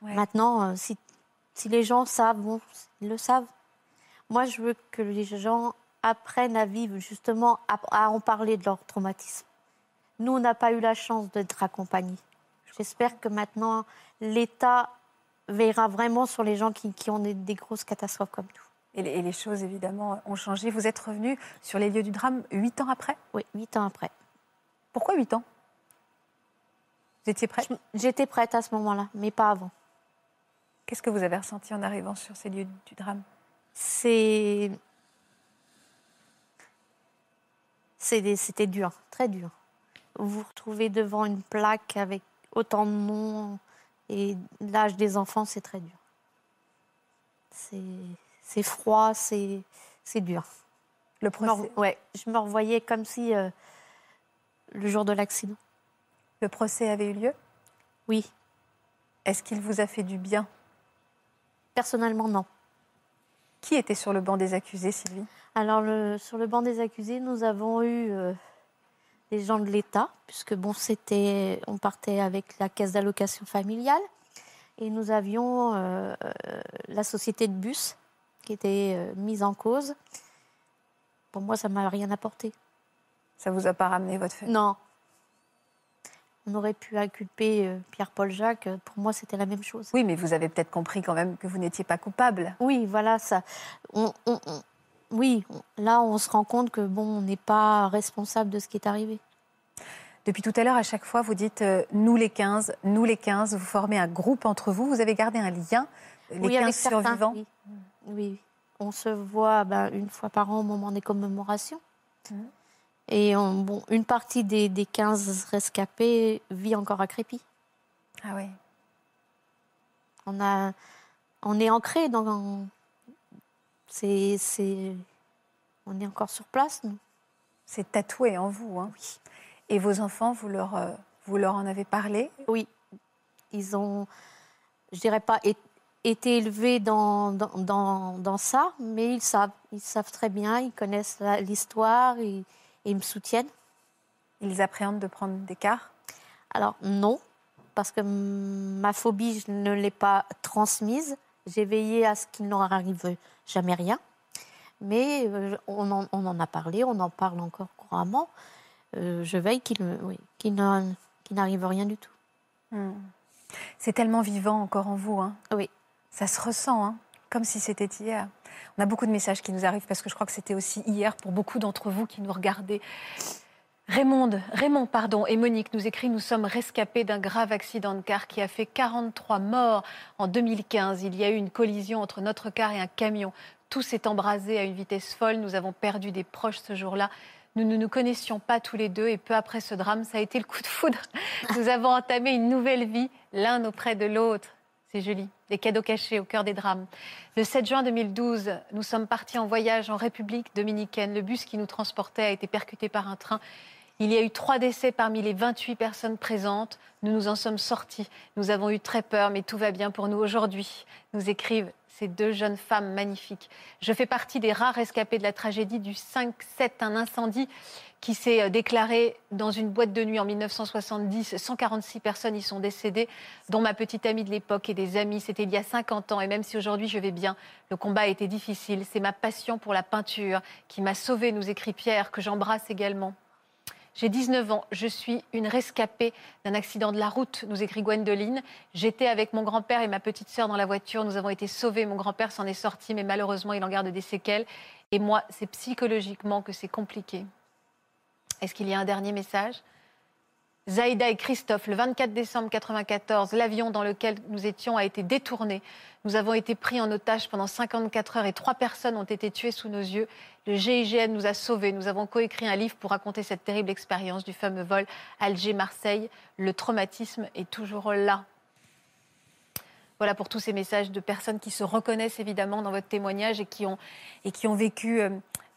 Speaker 1: Ouais.
Speaker 3: Maintenant, euh, si, si les gens savent, bon, ils le savent. Moi, je veux que les gens apprennent à vivre, justement, à, à en parler de leur traumatisme. Nous, on n'a pas eu la chance d'être accompagnés. J'espère que maintenant, l'État veillera vraiment sur les gens qui, qui ont des, des grosses catastrophes comme nous.
Speaker 1: Et les, et les choses évidemment ont changé. Vous êtes revenu sur les lieux du drame huit ans après?
Speaker 3: Oui, huit ans après.
Speaker 1: Pourquoi huit ans? Vous étiez prêt
Speaker 3: J'étais prête à ce moment-là, mais pas avant.
Speaker 1: Qu'est-ce que vous avez ressenti en arrivant sur ces lieux du drame?
Speaker 3: C'est c'est des- c'était dur, très dur. Vous vous retrouvez devant une plaque avec autant de noms et l'âge des enfants, c'est très dur. C'est froid, c'est dur.
Speaker 1: Le
Speaker 3: Je me,
Speaker 1: procès,
Speaker 3: ouais, je me revoyais comme si euh, le jour de l'accident.
Speaker 1: le procès avait eu lieu?
Speaker 3: Oui,
Speaker 1: Est-ce qu'il vous a fait du bien?
Speaker 3: Personnellement non.
Speaker 1: Qui était sur le banc des accusés, Sylvie?
Speaker 3: Alors, le- sur le banc des accusés, nous avons eu euh, des gens de l'État, puisque bon, c'était, on partait avec la caisse d'allocation familiale, et nous avions euh, la société de bus qui était euh, mise en cause. Pour moi, ça m'a rien apporté.
Speaker 1: Ça vous a pas ramené votre fait
Speaker 3: Non. On aurait pu inculper Pierre-Paul Jacques. Pour moi, c'était la même chose.
Speaker 1: Oui, mais vous avez peut-être compris quand même que vous n'étiez pas coupable.
Speaker 3: Oui, voilà, ça. on- on- on- oui, là, on se rend compte que bon, on n'est pas responsable de ce qui est arrivé.
Speaker 1: Depuis tout à l'heure, à chaque fois, vous dites euh, nous les 15, nous les 15, vous formez un groupe entre vous, vous avez gardé un lien, les
Speaker 3: oui,
Speaker 1: 15
Speaker 3: avec certains,
Speaker 1: survivants.
Speaker 3: Oui. oui. On se voit ben, une fois par an au moment des commémorations.
Speaker 1: Mhm.
Speaker 3: Et on- bon, une partie des, des 15 rescapés vit encore à Crépy.
Speaker 1: Ah oui.
Speaker 3: On, a, on est ancré dans. C'est, c'est, on est encore sur place, nous.
Speaker 1: C'est tatoué en vous. Hein. Et vos enfants, vous leur, euh, vous leur en avez parlé?
Speaker 3: Oui. Ils ont, je dirais pas, é- été élevés dans, dans, dans, dans ça, mais ils savent. Ils savent très bien, ils connaissent la- l'histoire et, et ils me soutiennent.
Speaker 1: Ils appréhendent de prendre des quarts?
Speaker 3: Alors non, parce que ma phobie, je ne l'ai pas transmise. J'ai veillé à ce qu'il n'en arrive jamais rien. Mais euh, on, en, on en a parlé, on en parle encore couramment. Euh, je veille oui, qu'il n'arrive rien du tout.
Speaker 1: Hmm. C'est tellement vivant encore en vous. Hein.
Speaker 3: Oui.
Speaker 1: Ça se ressent, hein, comme si c'était hier. On a beaucoup de messages qui nous arrivent parce que je crois que c'était aussi hier pour beaucoup d'entre vous qui nous regardaient. Raymond, Raymond pardon, et Monique nous écrit Nous sommes rescapés d'un grave accident de car qui a fait 43 morts en 2015. Il y a eu une collision entre notre car et un camion. Tout s'est embrasé à une vitesse folle. Nous avons perdu des proches ce jour-là. Nous ne nous connaissions pas tous les deux et peu après ce drame, ça a été le coup de foudre. (laughs) Nous avons entamé une nouvelle vie, l'un auprès de l'autre. C'est joli. Des cadeaux cachés au cœur des drames. Le 7 juin 2012, nous sommes partis en voyage en République dominicaine. Le bus qui nous transportait a été percuté par un train. Il y a eu trois décès parmi les 28 personnes présentes. Nous nous en sommes sortis. Nous avons eu très peur, mais tout va bien pour nous aujourd'hui. Nous écrivent ces deux jeunes femmes magnifiques. Je fais partie des rares rescapés de la tragédie du 5-7, un incendie qui s'est euh, déclaré dans une boîte de nuit en 1970. 146 personnes y sont décédées, dont ma petite amie de l'époque et des amis. C'était il y a 50 ans. Et même si aujourd'hui je vais bien, le combat a été difficile. C'est ma passion pour la peinture qui m'a sauvée, nous écrit Pierre, que j'embrasse également. J'ai 19 ans, je suis une rescapée d'un accident de la route, nous écrit Gwendoline. J'étais avec mon grand-père et ma petite sœur dans la voiture, nous avons été sauvés, mon grand-père s'en est sorti, mais malheureusement il en garde des séquelles. Et moi, c'est psychologiquement que c'est compliqué. Est-ce qu'il y a un dernier message? Zaïda et Christophe, le 24 décembre 1994, l'avion dans lequel nous étions a été détourné. Nous avons été pris en otage pendant 54 heures et trois personnes ont été tuées sous nos yeux. Le GIGN nous a sauvés. Nous avons coécrit un livre pour raconter cette terrible expérience du fameux vol Alger-Marseille. Le traumatisme est toujours là. voilà, pour tous ces messages de personnes qui se reconnaissent évidemment dans votre témoignage et qui ont, et qui ont vécu euh,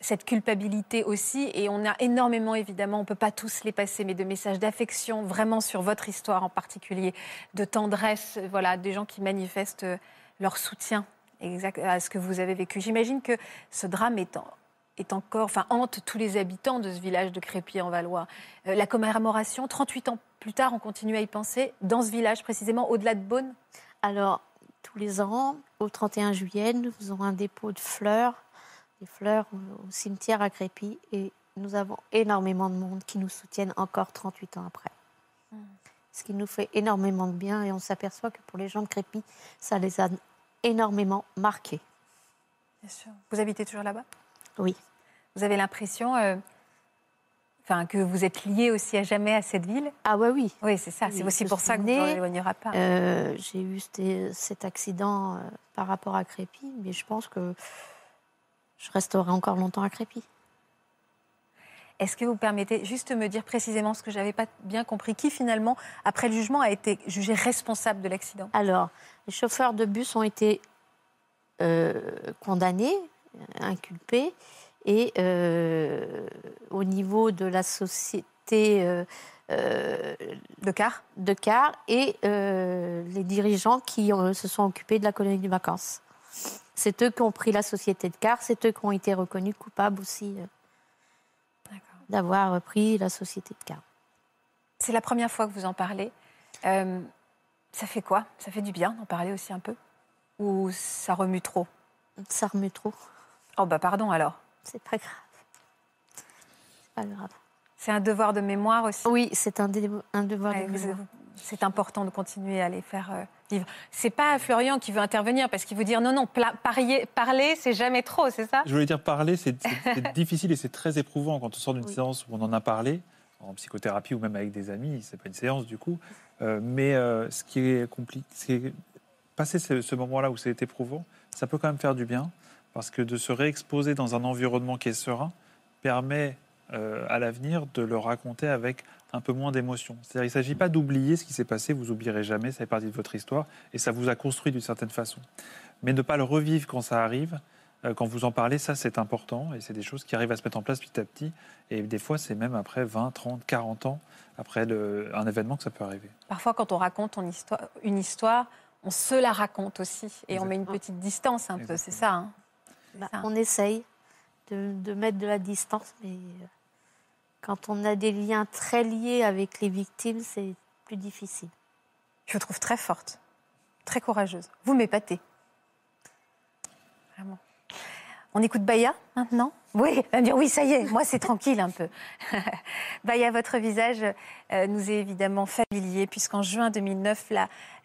Speaker 1: cette culpabilité aussi. Et on a énormément, évidemment, on ne peut pas tous les passer, mais de messages d'affection vraiment sur votre histoire en particulier, de tendresse, voilà, des gens qui manifestent euh, leur soutien exact, à ce que vous avez vécu. J'imagine que ce drame est, encore, enfin, hante tous les habitants de ce village de Crépy en Valois. Euh, la commémoration, 38 ans plus tard, on continue à y penser, dans ce village précisément, au-delà de Beaune?
Speaker 3: Alors, tous les ans, au 31 juillet, nous faisons un dépôt de fleurs, des fleurs au, au cimetière à Crépy, et nous avons énormément de monde qui nous soutiennent encore 38 ans après. Ce qui nous fait énormément de bien, et on s'aperçoit que pour les gens de Crépy, ça les a énormément marqués.
Speaker 1: Bien sûr. Vous habitez toujours là-bas?
Speaker 3: Oui.
Speaker 1: Vous avez l'impression euh, enfin, que vous êtes lié aussi à jamais à cette ville?
Speaker 3: Ah ouais, oui.
Speaker 1: Oui, c'est ça.
Speaker 3: Oui,
Speaker 1: c'est aussi pour ça que vous
Speaker 3: née,
Speaker 1: n'en éloignerez pas.
Speaker 3: Euh, J'ai eu cet, cet accident euh, par rapport à Crépy, mais je pense que je resterai encore longtemps à Crépy.
Speaker 1: Est-ce que vous permettez juste de me dire précisément ce que je n'avais pas bien compris? Qui finalement, après le jugement, a été jugé responsable de l'accident?
Speaker 3: Alors, les chauffeurs de bus ont été euh, condamnés, inculpés, et euh, au niveau de la société euh,
Speaker 1: de car?
Speaker 3: de car et les dirigeants qui se sont occupés de la colonie de vacances. C'est eux qui ont pris la société de car, c'est eux qui ont été reconnus coupables aussi euh, d'avoir pris la société de car.
Speaker 1: C'est la première fois que vous en parlez. Euh, ça fait quoi? Ça fait du bien d'en parler aussi un peu? Ou ça remue trop?
Speaker 3: Ça remue trop.
Speaker 1: Oh bah pardon alors.
Speaker 3: C'est pas grave. C'est pas grave.
Speaker 1: C'est un devoir de mémoire aussi?
Speaker 3: Oui, c'est un, dé- un devoir
Speaker 1: Ouais,
Speaker 3: de mémoire.
Speaker 1: C'est important de continuer à les faire euh, vivre. C'est pas Florian qui veut intervenir parce qu'il veut dire non, non, parier- parler, c'est jamais trop, c'est ça?
Speaker 2: Je voulais dire parler, (laughs) c'est difficile et c'est très éprouvant quand on sort d'une
Speaker 3: Oui.
Speaker 2: séance où on en a parlé, en psychothérapie ou même avec des amis, c'est pas une séance du coup. Euh, mais euh, ce qui est compliqué, c'est passer ce, ce moment-là où c'est éprouvant, ça peut quand même faire du bien parce que de se réexposer dans un environnement qui est serein permet euh, à l'avenir de le raconter avec un peu moins d'émotion. C'est-à-dire il ne s'agit pas d'oublier ce qui s'est passé, vous oublierez jamais, ça fait partie de votre histoire et ça vous a construit d'une certaine façon. Mais ne pas le revivre quand ça arrive, euh, quand vous en parlez, ça c'est important et c'est des choses qui arrivent à se mettre en place petit à petit. Et des fois, c'est même après 20, 30, 40 ans, après le- un événement que ça peut arriver.
Speaker 1: Parfois, quand on raconte on histoire- une histoire, on se la raconte aussi et on met une petite distance un peu, c'est ça hein
Speaker 3: Bah,
Speaker 1: ça.
Speaker 3: on essaye de, de mettre de la distance, mais euh, quand on a des liens très liés avec les victimes, c'est plus difficile.
Speaker 1: Je vous trouve très forte, très courageuse. Vous m'épatez. Vraiment. On écoute Baya maintenant? Oui, va me dire oui, ça y est, moi c'est tranquille un peu. (laughs) Baya, votre visage euh, nous est évidemment familier, puisqu'en juin 2009,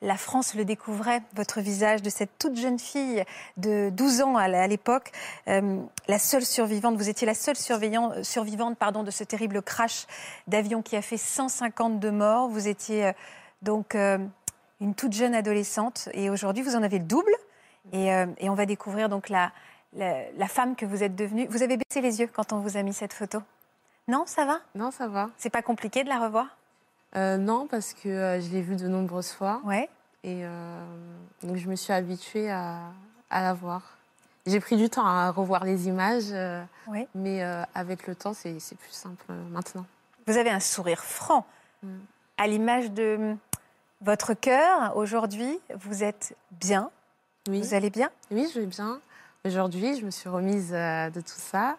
Speaker 1: la, France le découvrait, votre visage de cette toute jeune fille de 12 ans à à l'époque, euh, la seule survivante, vous étiez la seule euh, survivante pardon, de ce terrible crash d'avion qui a fait 152 morts. Vous étiez donc une toute jeune adolescente et aujourd'hui vous en avez le double et on va découvrir donc la, la, la femme que vous êtes devenue. Vous avez baissé les yeux quand on vous a mis cette photo Non, ça va?
Speaker 6: Non, ça va.
Speaker 1: C'est pas compliqué de la revoir?
Speaker 6: Euh, non, parce que euh, je l'ai vue de nombreuses fois.
Speaker 1: Ouais.
Speaker 6: Et euh, donc, je me suis habituée à, à la voir. J'ai pris du temps à revoir les images,
Speaker 1: Oui.
Speaker 6: mais avec le temps, c'est plus simple maintenant.
Speaker 1: Vous avez un sourire franc,
Speaker 6: Mm.
Speaker 1: à l'image de votre cœur. Aujourd'hui, vous êtes bien?
Speaker 6: Oui,
Speaker 1: Vous allez bien?
Speaker 6: Oui je vais bien. Aujourd'hui, je me suis remise euh, de tout ça.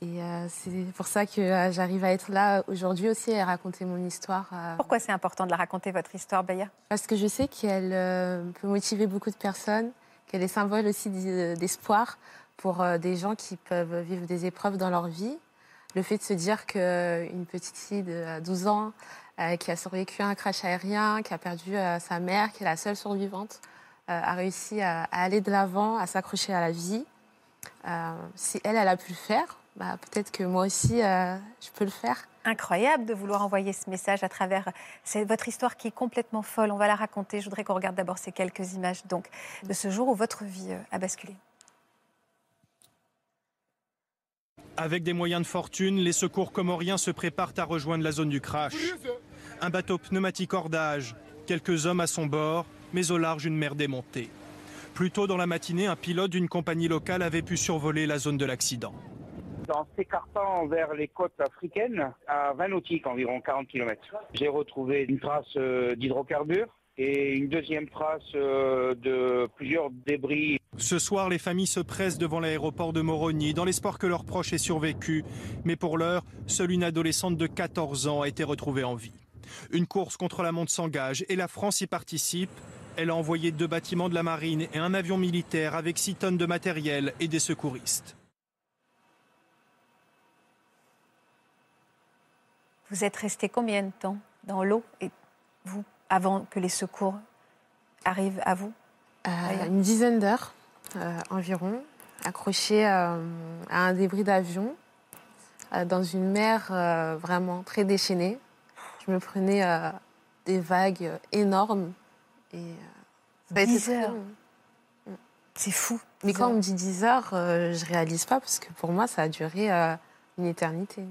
Speaker 6: Et euh, c'est pour ça que euh, j'arrive à être là aujourd'hui aussi et à raconter mon histoire.
Speaker 1: Pourquoi c'est important de la raconter, votre histoire, Baya?
Speaker 6: Parce que je sais qu'elle peut motiver beaucoup de personnes, qu'elle est symbole aussi d'espoir pour des gens qui peuvent vivre des épreuves dans leur vie. Le fait de se dire qu'une petite fille de 12 ans qui a survécu à un crash aérien, qui a perdu sa mère, qui est la seule survivante, a réussi à, à aller de l'avant, à s'accrocher à la vie. Euh, si elle, elle a pu le faire, bah, peut-être que moi aussi, euh, je peux le faire.
Speaker 1: incroyable de vouloir envoyer ce message à travers c'est votre histoire qui est complètement folle. On va la raconter. Je voudrais qu'on regarde d'abord ces quelques images donc de ce jour où votre vie euh, a basculé.
Speaker 7: Avec des moyens de fortune, les secours comoriens se préparent à rejoindre la zone du crash. Un bateau pneumatique hors d'âge, quelques hommes à son bord mais au large une mer démontée. Plus tôt dans la matinée, un pilote d'une compagnie locale avait pu survoler la zone de l'accident.
Speaker 8: En s'écartant vers les côtes africaines, à 20 nautiques, environ 40 km, j'ai retrouvé une trace euh, d'hydrocarbures et une deuxième trace euh, de plusieurs débris.
Speaker 7: Ce soir, les familles se pressent devant l'aéroport de Moroni dans l'espoir que leur proche ait survécu. Mais pour l'heure, seule une adolescente de 14 ans a été retrouvée en vie. Une course contre la montre s'engage et la France y participe. Elle a envoyé deux bâtiments de la marine et un avion militaire avec 6 tonnes de matériel et des secouristes.
Speaker 1: Vous êtes resté combien de temps dans l'eau et vous avant que les secours arrivent à vous?
Speaker 6: Euh, Une dizaine d'heures euh, environ, accroché euh, à un débris d'avion dans une mer vraiment très déchaînée. Je me prenais des vagues énormes et
Speaker 1: ça a 10 heures. C'est fou.
Speaker 6: Mais quand on me dit 10 heures, je réalise pas parce que pour moi, ça a duré une éternité.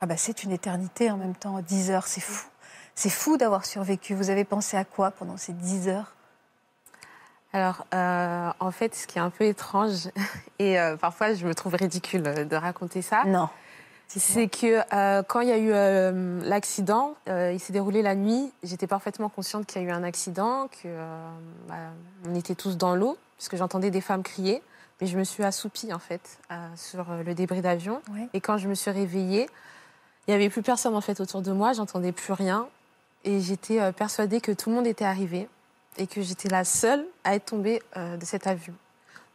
Speaker 1: Ah bah c'est une éternité en même temps, 10 heures, c'est fou. C'est fou d'avoir survécu. Vous avez pensé à quoi pendant ces 10 heures?
Speaker 6: Alors, euh, en fait, ce qui est un peu étrange, (laughs) et euh, parfois je me trouve ridicule de raconter ça.
Speaker 1: Non.
Speaker 6: C'est que euh, quand il y a eu l'accident, il s'est déroulé la nuit. J'étais parfaitement consciente qu'il y a eu un accident, qu'on bah, était tous dans l'eau, puisque j'entendais des femmes crier. Mais je me suis assoupie en fait sur le débris d'avion. Et quand je me suis réveillée, il n'y avait plus personne en fait autour de moi. J'entendais plus rien. Et j'étais euh, persuadée que tout le monde était arrivé et que j'étais la seule à être tombée euh, de cet avion.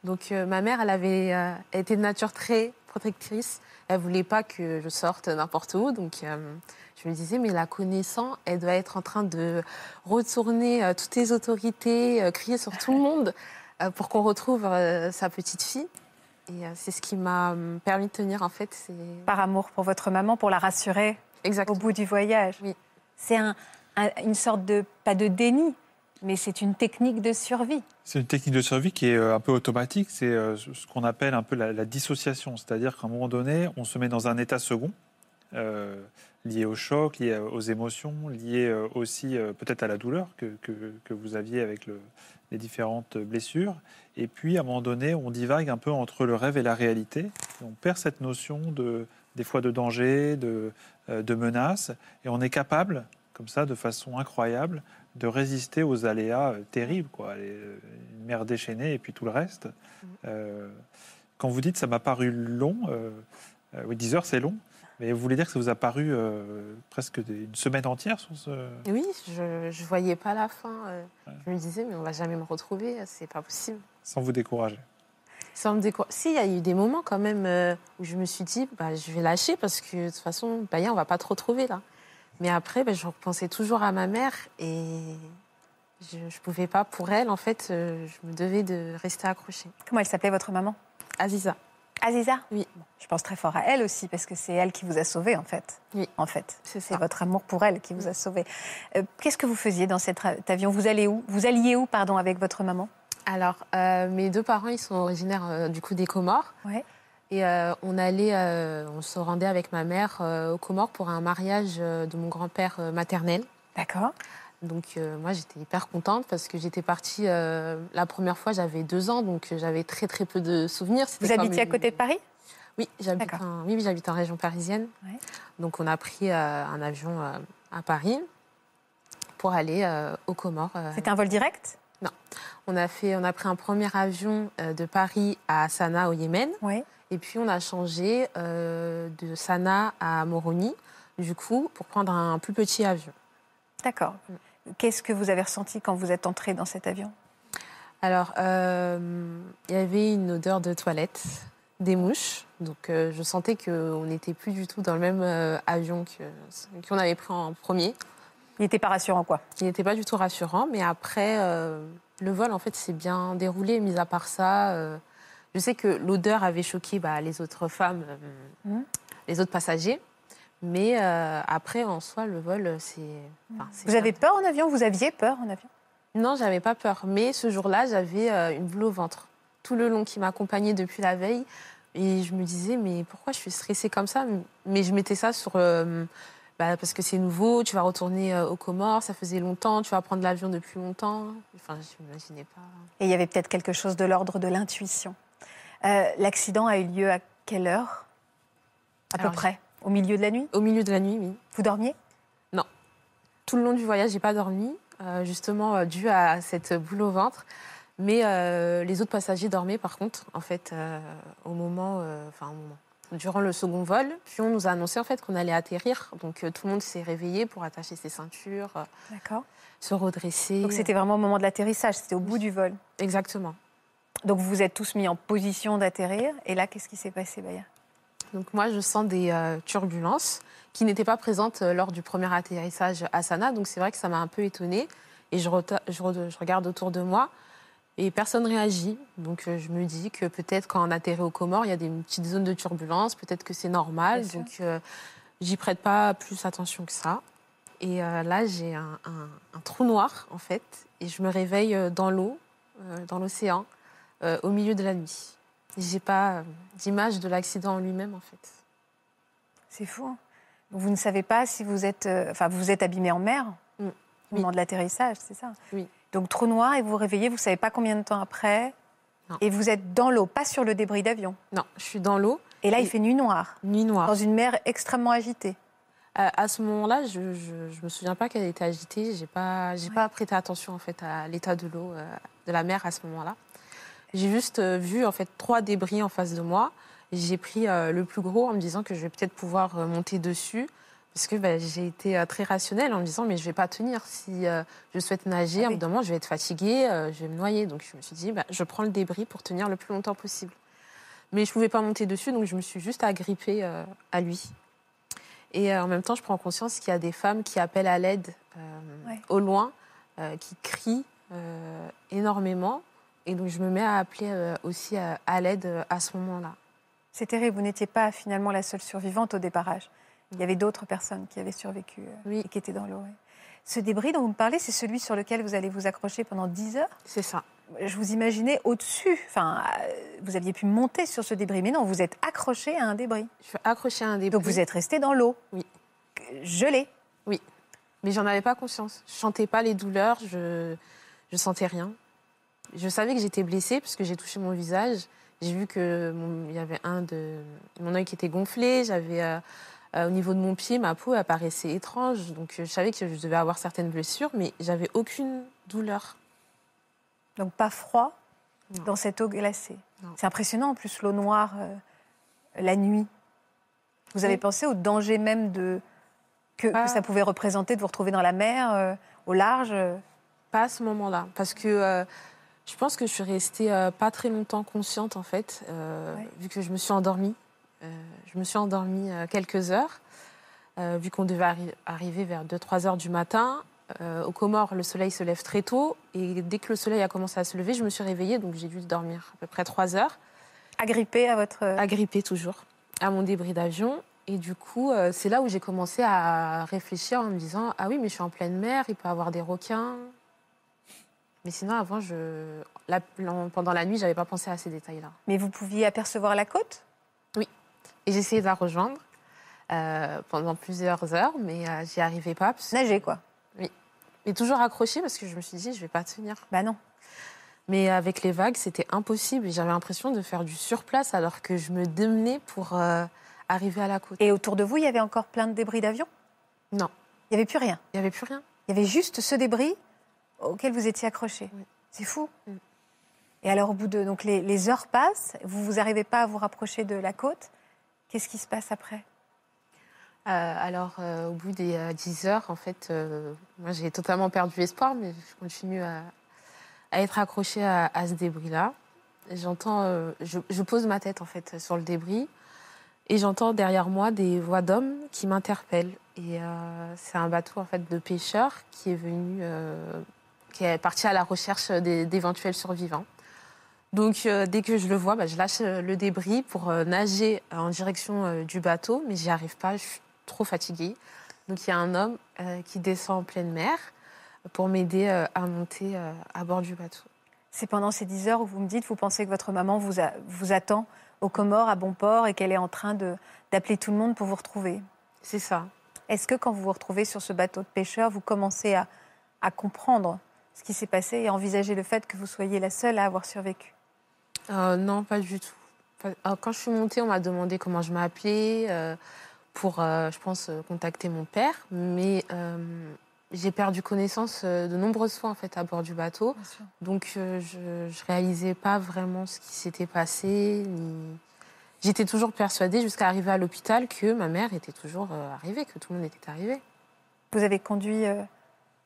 Speaker 6: Donc euh, ma mère, elle avait été de nature très protectrice. Elle voulait pas que je sorte n'importe où. Donc je me disais, mais la connaissant, elle doit être en train de retourner toutes les autorités, crier sur tout le (laughs) monde pour qu'on retrouve sa petite fille. Et c'est ce qui m'a permis de tenir, en fait.
Speaker 1: Par amour pour votre maman, pour la rassurer
Speaker 6: Exactement.
Speaker 1: au bout du voyage.
Speaker 6: Oui.
Speaker 1: C'est un, une sorte de, pas de déni, mais c'est une technique de survie.
Speaker 2: C'est une technique de survie qui est euh, un peu automatique. C'est euh, ce qu'on appelle un peu la, dissociation. C'est-à-dire qu'à un moment donné, on se met dans un état second, euh, lié au choc, lié aux émotions, lié aussi peut-être à la douleur que, vous aviez avec le, les différentes blessures. Et puis, à un moment donné, on divague un peu entre le rêve et la réalité. on perd cette notion de, des fois de danger, de menace, et on est capable comme ça, de façon incroyable, de résister aux aléas euh, terribles, quoi. Euh, une mer déchaînée et puis tout le reste. Mm. Euh, quand vous dites ça m'a paru long, oui, 10 heures c'est long, mais vous voulez dire que ça vous a paru presque une semaine entière sur ce...
Speaker 6: Oui, je ne voyais pas la fin. Je me disais, mais on va jamais me retrouver, c'est pas possible.
Speaker 2: Sans vous décourager
Speaker 6: Sans me décourager. Si, il y a eu des moments quand même où je me suis dit, bah, je vais lâcher parce que de toute façon, bah, on va pas te retrouver là. Mais après, ben, je repensais toujours à ma mère et je ne pouvais pas, pour elle, en fait, euh, je me devais de rester accrochée.
Speaker 1: Comment elle s'appelait, votre maman?
Speaker 6: Aziza.
Speaker 1: Aziza?
Speaker 6: Oui.
Speaker 1: je pense très fort à elle aussi, parce que c'est elle qui vous a sauvé, en fait.
Speaker 6: Oui.
Speaker 1: En fait, c'est votre amour pour elle qui vous a sauvé. Euh, qu'est-ce que vous faisiez dans cet avion? Vous allez où? Vous alliez où, pardon, avec votre maman?
Speaker 6: Alors, euh, mes deux parents, ils sont originaires du coup des Comores.
Speaker 1: Ouais.
Speaker 6: Et euh, on allait, euh, on se rendait avec ma mère euh, aux Comores pour un mariage de mon grand-père maternel.
Speaker 1: D'accord.
Speaker 6: Donc moi j'étais hyper contente parce que j'étais partie la première fois j'avais deux ans donc j'avais très très peu de souvenirs.
Speaker 1: Vous habitiez à côté de Paris?
Speaker 6: Oui, j'habite en, oui, j'habite en région parisienne. Donc on a pris un avion à Paris pour aller aux Comores.
Speaker 1: C'était un vol direct?
Speaker 6: Non, on a fait, on a pris un premier avion de Paris à Sanaa au Yémen.
Speaker 1: Oui.
Speaker 6: Et puis on a changé euh, de Sanaa à Moroni, du coup, pour prendre un plus petit avion.
Speaker 1: D'accord. Qu'est-ce que vous avez ressenti quand vous êtes entré dans cet avion?
Speaker 6: Alors, euh, il y avait une odeur de toilette, des mouches. Donc euh, je sentais qu'on n'était plus du tout dans le même avion qu'on avait pris en premier.
Speaker 1: Il n'était pas rassurant, quoi
Speaker 6: Il n'était pas du tout rassurant, mais après, le vol, en fait, s'est bien déroulé, mis à part ça je sais que l'odeur avait choqué bah, les autres femmes, euh, mmh. les autres passagers. Mais euh, après, en soi, le vol, c'est.
Speaker 1: vous avez peur en avion? Vous aviez peur en avion?
Speaker 6: Non, j'avais pas peur. Mais ce jour-là, j'avais euh, une boule au ventre. Tout le long qui m'accompagnait depuis la veille. Et je me disais, mais pourquoi je suis stressée comme ça? Mais je mettais ça sur bah, bah, parce que c'est nouveau, tu vas retourner aux Comores, ça faisait longtemps, tu vas prendre l'avion depuis longtemps. Enfin, je m'imaginais pas.
Speaker 1: Et il y avait peut-être quelque chose de l'ordre de l'intuition. Euh, L'accident a eu lieu à quelle heure? À
Speaker 6: Alors,
Speaker 1: peu près Au milieu de la nuit?
Speaker 6: Au milieu de la nuit, oui.
Speaker 1: Vous dormiez?
Speaker 6: Tout le long du voyage, j'ai pas dormi, euh, justement euh, dû à cette boule au ventre. Mais euh, les autres passagers dormaient, par contre, en fait, au moment, enfin, au moment, durant le second vol. Puis on nous a annoncé en fait qu'on allait atterrir. Donc euh, tout le monde s'est réveillé pour attacher ses ceintures, euh, se redresser.
Speaker 1: Donc c'était vraiment au moment de l'atterrissage, c'était au bout du vol.
Speaker 6: exactement.
Speaker 1: Donc vous vous êtes tous mis en position d'atterrir. Et là, qu'est-ce qui s'est passé, Baya?
Speaker 6: Donc moi, je sens des euh, turbulences qui n'étaient pas présentes euh, lors du premier atterrissage à Sana. Donc c'est vrai que ça m'a un peu étonnée. Et je, reta- je re- je regarde autour de moi et personne réagit. Donc euh, je me dis que peut-être quand on atterrit aux Comores, il y a des petites zones de turbulence. Peut-être que c'est normal.
Speaker 1: Bien.
Speaker 6: Donc euh, j'y prête pas plus attention que ça. Et là, j'ai un, un- un trou noir, en fait. Et je me réveille dans l'eau, dans l'océan, euh, au milieu de la nuit. J'ai pas euh, d'image de l'accident en lui-même, en fait.
Speaker 1: C'est fou. hein. Vous ne savez pas si vous êtes, euh, enfin, vous vous êtes abîmé en mer
Speaker 6: Mm.
Speaker 1: au moment de l'atterrissage, c'est ça
Speaker 6: Oui.
Speaker 1: Donc trou noir et vous vous réveillez, vous savez pas combien de temps après.
Speaker 6: Non.
Speaker 1: Et vous êtes dans l'eau, pas sur le débris d'avion.
Speaker 6: Non, je suis dans l'eau,
Speaker 1: Et là, il fait nuit noire,
Speaker 6: nuit noire.
Speaker 1: dans une mer extrêmement agitée.
Speaker 6: Euh, à ce moment-là, je, je, je me souviens pas qu'elle était agitée. J'ai pas, j'ai
Speaker 1: Ouais.
Speaker 6: pas prêté attention en fait à l'état de l'eau, euh, de la mer à ce moment-là. J'ai juste euh, vu en fait trois débris en face de moi. J'ai pris euh, le plus gros en me disant que je vais peut-être pouvoir euh, monter dessus. Parce que bah, j'ai été euh, très rationnelle en me disant mais je vais pas tenir si je souhaite nager.
Speaker 1: Ah
Speaker 6: À un
Speaker 1: oui.
Speaker 6: moment, je vais être fatiguée, je vais me noyer. Donc je me suis dit bah, je prends le débris pour tenir le plus longtemps possible. Mais je pouvais pas monter dessus, donc je me suis juste agrippée à lui. Et en même temps, je prends conscience qu'il y a des femmes qui appellent à l'aide
Speaker 1: Ouais.
Speaker 6: au loin, qui crient énormément. Et donc, je me mets à appeler euh, aussi à, à l'aide euh, à ce moment-là.
Speaker 1: C'est terrible, vous n'étiez pas finalement la seule survivante au débarrage. Il y avait d'autres personnes qui avaient survécu euh,
Speaker 6: Oui.
Speaker 1: et qui étaient dans l'eau. Ce débris dont vous me parlez, c'est celui sur lequel vous allez vous accrocher pendant 10 heures?
Speaker 6: C'est ça.
Speaker 1: Je vous imaginais au-dessus. Enfin, euh, vous aviez pu monter sur ce débris, mais non, vous êtes accroché à un débris.
Speaker 6: Je suis accrochée à un débris.
Speaker 1: Donc vous êtes resté dans l'eau.
Speaker 6: Oui.
Speaker 1: Gelé.
Speaker 6: Mais j'en avais pas conscience. Je sentais pas les douleurs, je je sentais rien. Je savais que j'étais blessée parce que j'ai touché mon visage. J'ai vu que mon- il y avait un de mon œil qui était gonflé. J'avais euh, euh, au niveau de mon pied, ma peau apparaissait étrange. Donc euh, je savais que je devais avoir certaines blessures, mais j'avais aucune douleur.
Speaker 1: Donc pas froid
Speaker 6: Non.
Speaker 1: dans cette eau glacée. C'est impressionnant en plus l'eau noire euh, la nuit. Vous avez
Speaker 6: Oui.
Speaker 1: pensé au danger même de que, que ça pouvait représenter de vous retrouver dans la mer, euh, au large.
Speaker 6: Pas à ce moment-là, parce que je pense que je suis restée euh, pas très longtemps consciente en fait, euh,
Speaker 1: Ouais.
Speaker 6: vu que je me suis endormie. Euh, je me suis endormie quelques heures, vu qu'on devait arri- arriver vers 2-3 heures du matin. Aux Comores, le soleil se lève très tôt, et dès que le soleil a commencé à se lever, je me suis réveillée, donc j'ai dû dormir à peu près 3 heures,
Speaker 1: agrippé à votre.
Speaker 6: agrippée toujours à mon débris d'avion. Et du coup, c'est là où j'ai commencé à réfléchir en me disant Ah oui, mais je suis en pleine mer, il peut y avoir des requins. Mais sinon, avant, je... la- pendant la nuit, j'avais pas pensé à ces détails-là.
Speaker 1: Mais vous pouviez apercevoir la côte?
Speaker 6: Et j'ai essayé de la rejoindre euh, pendant plusieurs heures, mais euh, j'y arrivais pas. parce-
Speaker 1: Nager, quoi.
Speaker 6: Mais toujours accrochée parce que je me suis dit Je vais pas tenir.
Speaker 1: Bah non.
Speaker 6: Mais avec les vagues, c'était impossible. Et j'avais l'impression de faire du surplace alors que je me démenais pour euh, arriver à la côte.
Speaker 1: Et autour de vous, il y avait encore plein de débris d'avion
Speaker 6: Non.
Speaker 1: Il n'y avait plus rien?
Speaker 6: Il n'y avait plus rien.
Speaker 1: Il y avait juste ce débris auquel vous étiez accroché.
Speaker 6: Oui.
Speaker 1: C'est fou.
Speaker 6: Mm.
Speaker 1: Et alors, au bout de. Donc, les, les heures passent, vous vous arrivez pas à vous rapprocher de la côte. Qu'est-ce qui se passe après?
Speaker 6: Euh, alors, euh, au bout des euh, 10 heures, en fait, euh, moi, j'ai totalement perdu espoir, mais je continue à, à être accrochée à, à ce débris-là. J'entends, je, je pose ma tête, en fait, sur le débris, et j'entends derrière moi des voix d'hommes qui m'interpellent. Et c'est un bateau, en fait, de pêcheurs qui est venu, qui est parti à la recherche d'éventuels survivants. Donc, euh, dès que je le vois, bah, je lâche euh, le débris pour euh, nager en direction euh, du bateau, mais j'y arrive pas, je suis trop fatiguée. Donc, il y a un homme qui descend en pleine mer pour m'aider à monter à bord du bateau.
Speaker 1: C'est pendant ces 10 heures où vous me dites, vous pensez que votre maman vous, a- vous attend aux Comores, à bon port, et qu'elle est en train d'appeler tout le monde pour vous retrouver?
Speaker 6: C'est ça.
Speaker 1: Est-ce que quand vous vous retrouvez sur ce bateau de pêcheurs, vous commencez à, à comprendre ce qui s'est passé et envisager le fait que vous soyez la seule à avoir survécu
Speaker 6: Euh, non, pas du tout. Euh, Quand je suis montée, on m'a demandé comment je m'appelais euh, pour, euh, je pense, contacter mon père. Mais j'ai perdu connaissance de nombreuses fois en fait à bord du bateau. Donc je ne réalisais pas vraiment ce qui s'était passé. ni- J'étais toujours persuadée jusqu'à arriver à l'hôpital que ma mère était toujours arrivée, que tout le monde était arrivé.
Speaker 1: Vous avez conduit.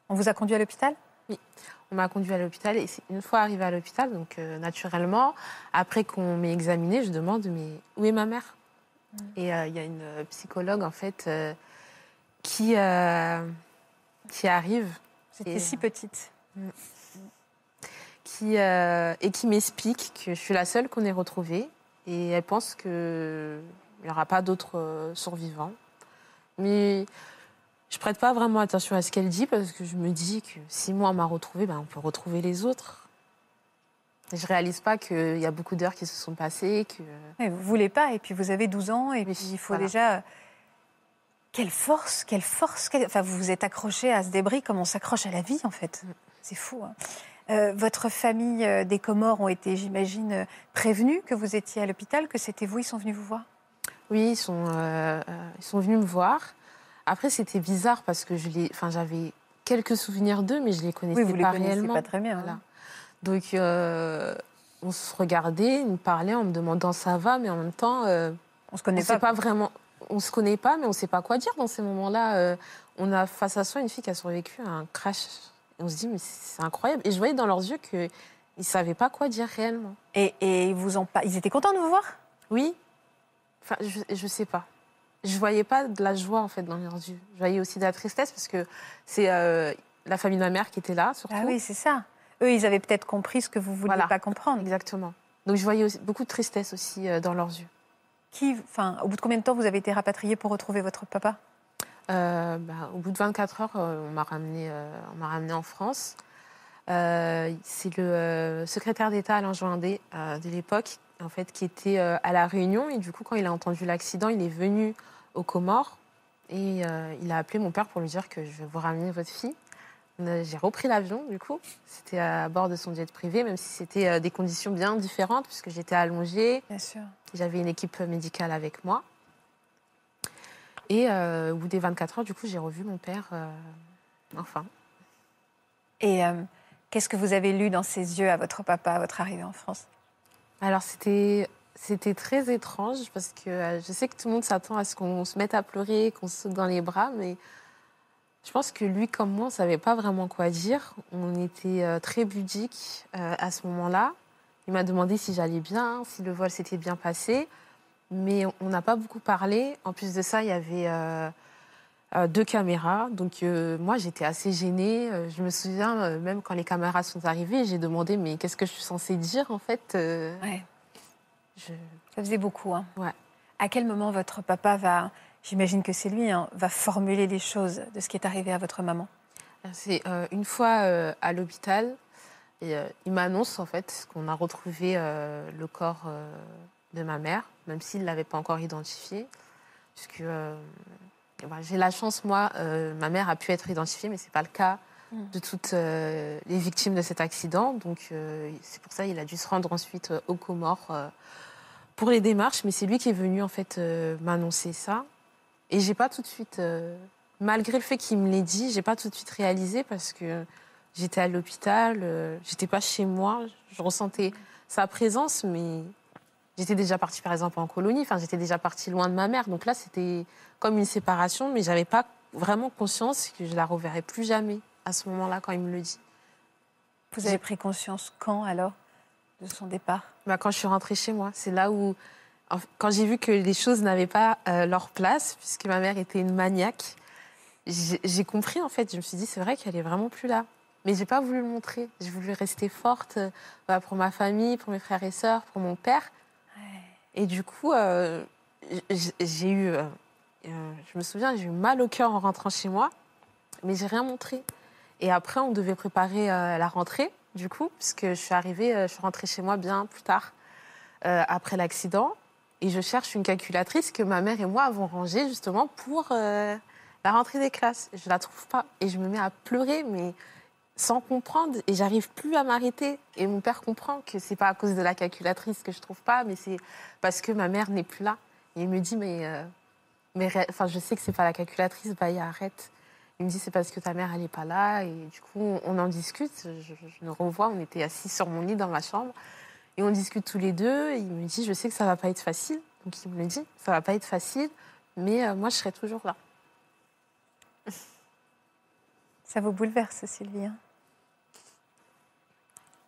Speaker 1: on vous a conduit à l'hôpital?
Speaker 6: On m'a conduit à l'hôpital et une fois arrivée à l'hôpital, donc euh, naturellement, après qu'on m'ait examinée, je demande mais où est ma mère? Et euh, il y a une euh, psychologue en fait euh, qui qui arrive
Speaker 1: J'étais si petite.
Speaker 6: qui euh, et qui m'explique que je suis la seule qu'on ait retrouvée et elle pense que il n'y aura pas d'autres survivants. Mais je prête pas vraiment attention à ce qu'elle dit parce que je me dis que si moi on m'a retrouvée, ben, on peut retrouver les autres. Et je réalise pas qu'il y a beaucoup d'heures qui se sont passées, que
Speaker 1: Mais vous voulez pas, et puis vous avez 12 ans, et puis il faut
Speaker 6: voilà.
Speaker 1: déjà. Quelle force, quelle force. quelle- Enfin, vous vous êtes accroché à ce débris comme on s'accroche à la vie, en fait. C'est fou. hein. Euh, votre famille euh, des Comores ont été, j'imagine, euh, prévenus que vous étiez à l'hôpital, que c'était vous, ils sont venus vous voir?
Speaker 6: Oui, ils sont, euh, euh, ils sont venus me voir. Après, c'était bizarre parce que je les, enfin, j'avais quelques souvenirs d'eux, mais je les connaissais
Speaker 1: Oui, vous les
Speaker 6: pas
Speaker 1: connaissiez
Speaker 6: réellement.
Speaker 1: pas très bien.
Speaker 6: Voilà.
Speaker 1: hein.
Speaker 6: Donc, euh, on se regardait, ils me parlaient en me demandant ça va, mais en même temps, euh,
Speaker 1: On se
Speaker 6: on
Speaker 1: connaît
Speaker 6: ne sait
Speaker 1: pas.
Speaker 6: pas vraiment. On se connaît pas, mais on ne sait pas quoi dire dans ces moments-là. Euh, on a face à soi une fille qui a survécu à un crash. Et on se dit, mais c'est incroyable. Et je voyais dans leurs yeux qu'ils ne savaient pas quoi dire réellement.
Speaker 1: Et, et ils vous pas. Ils étaient contents de vous voir?
Speaker 6: Oui. Enfin, je, je sais pas. Je voyais pas de la joie en fait dans leurs yeux. Je voyais aussi de la tristesse parce que c'est euh, la famille de ma mère qui était là surtout.
Speaker 1: Ah oui, c'est ça. Eux, ils avaient peut-être compris ce que vous vouliez
Speaker 6: Voilà.
Speaker 1: pas comprendre.
Speaker 6: Exactement. Donc je voyais aussi beaucoup de tristesse aussi euh, dans leurs yeux.
Speaker 1: Qui, enfin, au bout de combien de temps vous avez été rapatrié pour retrouver votre papa?
Speaker 6: Euh, bah, au bout de 24 heures, on m'a ramené, on m'a ramené en France. C'est le secrétaire d'État Alain Joindé de l'époque, en fait, qui était à la Réunion et du coup, quand il a entendu l'accident, il est venu aux Comores et euh, il a appelé mon père pour lui dire que je vais vous ramener votre fille. A- J'ai repris l'avion, du coup. C'était à bord de son jet privé, même si c'était euh, des conditions bien différentes, puisque j'étais allongée.
Speaker 1: Bien sûr.
Speaker 6: J'avais une équipe médicale avec moi. Et euh, au bout des 24 heures, du coup, j'ai revu mon père. euh, enfin.
Speaker 1: Et euh, qu'est-ce que vous avez lu dans ses yeux à votre papa à votre arrivée en France?
Speaker 6: Alors, c'était. C'était très étrange parce que euh, je sais que tout le monde s'attend à ce qu'on se mette à pleurer, qu'on se saute dans les bras, mais je pense que lui, comme moi, on ne savait pas vraiment quoi dire. On était euh, très budique euh, à ce moment-là. Il m'a demandé si j'allais bien, si le vol s'était bien passé, mais on n'a pas beaucoup parlé. En plus de ça, il y avait deux caméras, donc moi, j'étais assez gênée. Je me souviens, même quand les caméras sont arrivées, j'ai demandé mais qu'est-ce que je suis censée dire en fait. Je-
Speaker 1: Ça faisait beaucoup. Hein.
Speaker 6: Ouais.
Speaker 1: À quel moment votre papa va, j'imagine que c'est lui, hein, va formuler les choses de ce qui est arrivé à votre maman?
Speaker 6: C'est euh, une fois euh, à l'hôpital, et, euh, il m'annonce en fait qu'on a retrouvé le corps de ma mère, même s'il ne l'avait pas encore identifié. Puisque voilà, j'ai la chance, moi, ma mère a pu être identifiée, mais ce n'est pas le cas. De toutes euh, les victimes de cet accident. Donc euh, c'est pour ça qu'il a dû se rendre ensuite euh, aux Comores pour les démarches. Mais c'est lui qui est venu en fait m'annoncer ça. Et j'ai pas tout de suite, malgré le fait qu'il me l'ait dit, j'ai pas tout de suite réalisé parce que j'étais à l'hôpital, j'étais pas chez moi, je ressentais sa présence, mais j'étais déjà partie par exemple en colonie, enfin j'étais déjà partie loin de ma mère, donc là c'était comme une séparation, mais j'avais pas vraiment conscience que je la reverrais plus jamais à ce moment-là quand il me le dit.
Speaker 1: Vous avez pris conscience quand alors de son départ?
Speaker 6: Bah, quand je suis rentrée chez moi, c'est là où, quand j'ai vu que les choses n'avaient pas euh, leur place, puisque ma mère était une maniaque, j'ai compris en fait. Je me suis dit, c'est vrai qu'elle est vraiment plus là. Mais j'ai pas voulu le montrer. J'ai voulu rester forte euh, bah, pour ma famille, pour mes frères et sœurs, pour mon père. Et du coup, euh, j'ai eu, je me souviens, j'ai eu mal au cœur en rentrant chez moi, mais j'ai rien montré. Et après, on devait préparer euh, la rentrée, du coup, puisque je suis arrivée, euh, je suis rentrée chez moi bien plus tard, euh, après l'accident. Et je cherche une calculatrice que ma mère et moi avons rangée justement pour La rentrée des classes, je la trouve pas. Et je me mets à pleurer, mais sans comprendre. Et j'arrive plus à m'arrêter. Et mon père comprend que c'est pas à cause de la calculatrice que je trouve pas, mais c'est parce que ma mère n'est plus là. Et il me dit, mais, mais je sais que c'est pas la calculatrice, bah, arrête. Il me dit, c'est parce que ta mère, elle n'est pas là. Et du coup, on, en discute. Je, je le revois, on était assis sur mon lit dans ma chambre. Et on discute tous les deux. Et il me dit, je sais que ça va pas être facile. Donc il me le dit, ça va pas être facile, mais euh, moi, je serai toujours là. (laughs)
Speaker 1: Ça vous bouleverse, Sylvie. hein?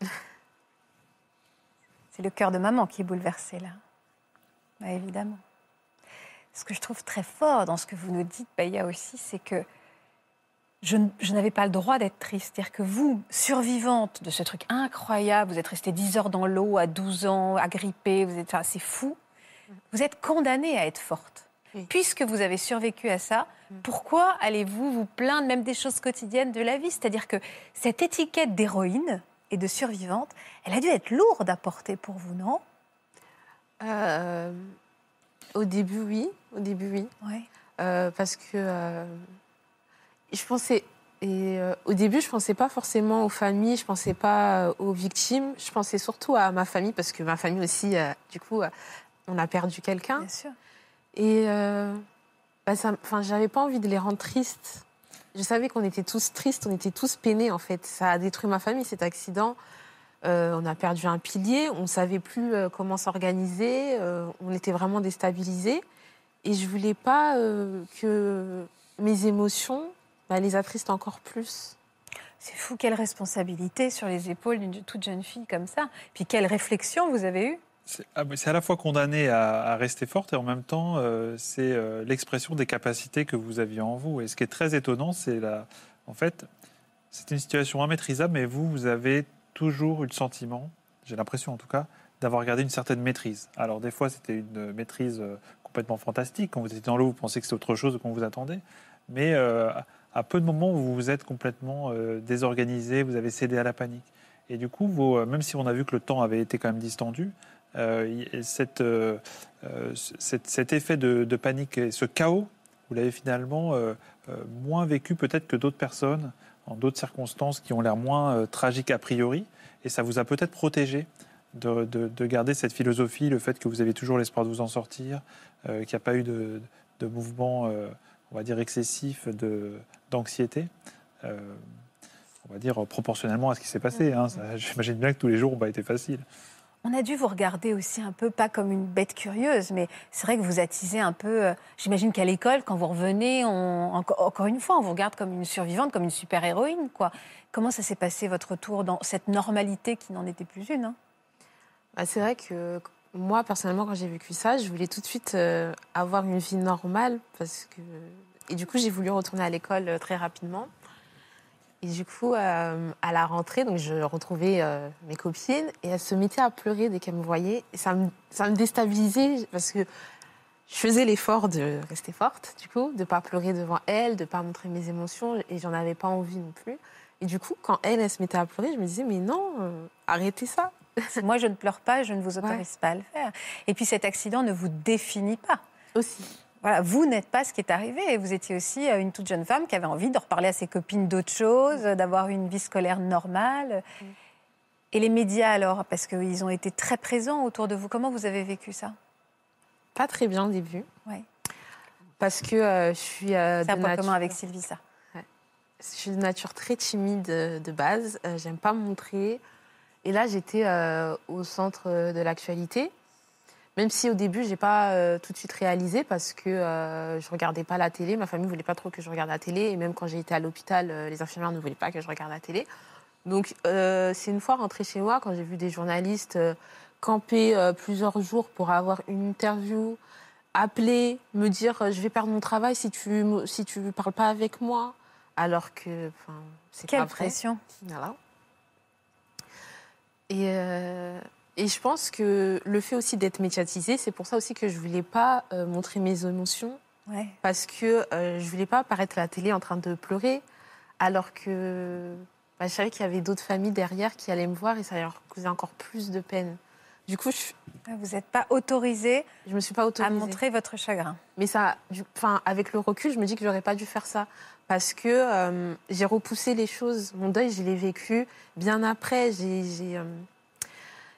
Speaker 1: (laughs) C'est le cœur de maman qui est bouleversé là. Bah, évidemment. Ce que je trouve très fort dans ce que vous nous dites, Baya aussi, c'est que je, n'avais pas le droit d'être triste. C'est-à-dire que vous, survivante de ce truc incroyable, vous êtes restée 10 heures dans l'eau à 12 ans, agrippée, vous êtes, enfin, c'est fou. Vous êtes condamnée à être forte.
Speaker 6: Oui.
Speaker 1: Puisque vous avez survécu à ça, pourquoi allez-vous vous plaindre même des choses quotidiennes de la vie? C'est-à-dire que cette étiquette d'héroïne et de survivante, elle a dû être lourde à porter pour vous, non?
Speaker 6: Euh, au début, oui. Au début, oui.
Speaker 1: Ouais.
Speaker 6: Euh, parce que euh, je pensais. Et euh, au début, je pensais pas forcément aux familles, je pensais pas euh, aux victimes, je pensais surtout à ma famille parce que ma famille aussi, euh, du coup, euh, on a perdu quelqu'un.
Speaker 1: Bien sûr.
Speaker 6: Et bah, enfin, j'avais pas envie de les rendre tristes. Je savais qu'on était tous tristes, on était tous peinés en fait. Ça a détruit ma famille cet accident. On a perdu un pilier, on savait plus comment s'organiser, on était vraiment déstabilisés. Et je voulais pas que mes émotions bah, les attristent encore plus.
Speaker 1: C'est fou, quelle responsabilité sur les épaules d'une toute jeune fille comme ça. Puis quelle réflexion vous avez eue
Speaker 2: C'est ah, c'est à la fois condamné à, à rester forte et en même temps, euh, c'est euh, l'expression des capacités que vous aviez en vous. Et ce qui est très étonnant, c'est la. En fait, c'est une situation immaîtrisable, mais vous, vous avez toujours eu le sentiment, j'ai l'impression en tout cas, d'avoir gardé une certaine maîtrise. Alors, des fois, c'était une maîtrise euh, complètement fantastique. Quand vous étiez dans l'eau, vous pensiez que c'était autre chose qu'on vous attendait. Mais euh, à peu de moments, vous vous êtes complètement euh, désorganisé, vous avez cédé à la panique. Et du coup, euh, même si on a vu que le temps avait été quand même distendu, euh, cet, effet de, panique et ce chaos, vous l'avez finalement moins vécu peut-être que d'autres personnes en d'autres circonstances qui ont l'air moins tragiques a priori. Et ça vous a peut-être protégé de, de- de garder cette philosophie, le fait que vous avez toujours l'espoir de vous en sortir, qu'il n'y a pas eu de, mouvement, on va dire, excessif de- d'anxiété. Euh, on va dire proportionnellement à ce qui s'est passé. hein. Ça, J'imagine bien que tous les jours n'ont pas été faciles.
Speaker 1: On a dû vous regarder aussi un peu, pas comme une bête curieuse, mais c'est vrai que vous attisez un peu. euh, J'imagine qu'à l'école, quand vous revenez, on, encore une fois, on vous regarde comme une survivante, comme une super-héroïne. quoi. Comment ça s'est passé votre retour dans cette normalité qui n'en était plus une hein?
Speaker 6: Bah, c'est vrai que moi, personnellement, quand j'ai vécu ça, je voulais tout de suite euh, avoir une vie normale. Parce que... Et du coup, j'ai voulu retourner à l'école euh, très rapidement. Et du coup, euh, à la rentrée, donc je retrouvais mes copines et elles se mettaient à pleurer dès qu'elles me voyaient. Et ça me, ça me déstabilisait parce que je faisais l'effort de rester forte, du coup, de ne pas pleurer devant elles, de ne pas montrer mes émotions et j'en avais pas envie non plus. Et du coup, quand elles, elles se mettaient à pleurer, je me disais, mais non, arrêtez ça.
Speaker 1: Moi, je ne pleure pas, je ne vous autorise pas à le faire. Et puis cet accident ne vous définit pas.
Speaker 6: Aussi.
Speaker 1: Voilà, vous n'êtes pas ce qui est arrivé. Vous étiez aussi euh, une toute jeune femme qui avait envie de reparler à ses copines d'autres choses, euh, d'avoir une vie scolaire normale. Et les médias alors, parce qu'ils ont été très présents autour de vous, comment vous avez vécu ça?
Speaker 6: Pas très bien au début.
Speaker 1: Ouais.
Speaker 6: Parce que euh, je suis euh,
Speaker 1: C'est un point
Speaker 6: nature-
Speaker 1: commun avec Sylvie, ça.
Speaker 6: Je suis de nature très timide de base. Euh, J'aime pas me montrer. Et là, j'étais euh, au centre euh, de l'actualité. Même si au début, j'ai pas euh, tout de suite réalisé parce que je regardais pas la télé. Ma famille voulait pas trop que je regarde la télé. Et même quand j'ai été à l'hôpital, les infirmières ne voulaient pas que je regarde la télé. Donc, euh, c'est une fois rentrée chez moi, quand j'ai vu des journalistes euh, camper euh, plusieurs jours pour avoir une interview, appeler, me dire je vais perdre mon travail si tu si tu parles pas avec moi, alors que c'est
Speaker 1: Quelle
Speaker 6: pas vrai.
Speaker 1: pression
Speaker 6: Voilà. Et, euh, et je pense que le fait aussi d'être médiatisée, c'est pour ça aussi que je voulais pas euh, montrer mes émotions
Speaker 1: Ouais.
Speaker 6: parce que euh, je voulais pas apparaître à la télé en train de pleurer, alors que bah, je savais qu'il y avait d'autres familles derrière qui allaient me voir et ça leur causait encore plus de peine. Du coup, je,
Speaker 1: Vous n'êtes pas autorisé
Speaker 6: je me suis pas
Speaker 1: à
Speaker 6: autorisée.
Speaker 1: montrer votre chagrin.
Speaker 6: Mais ça, du- enfin, avec le recul, je me dis que j'aurais pas dû faire ça parce que euh, j'ai repoussé les choses. Mon deuil, je l'ai vécu bien après. J'ai euh,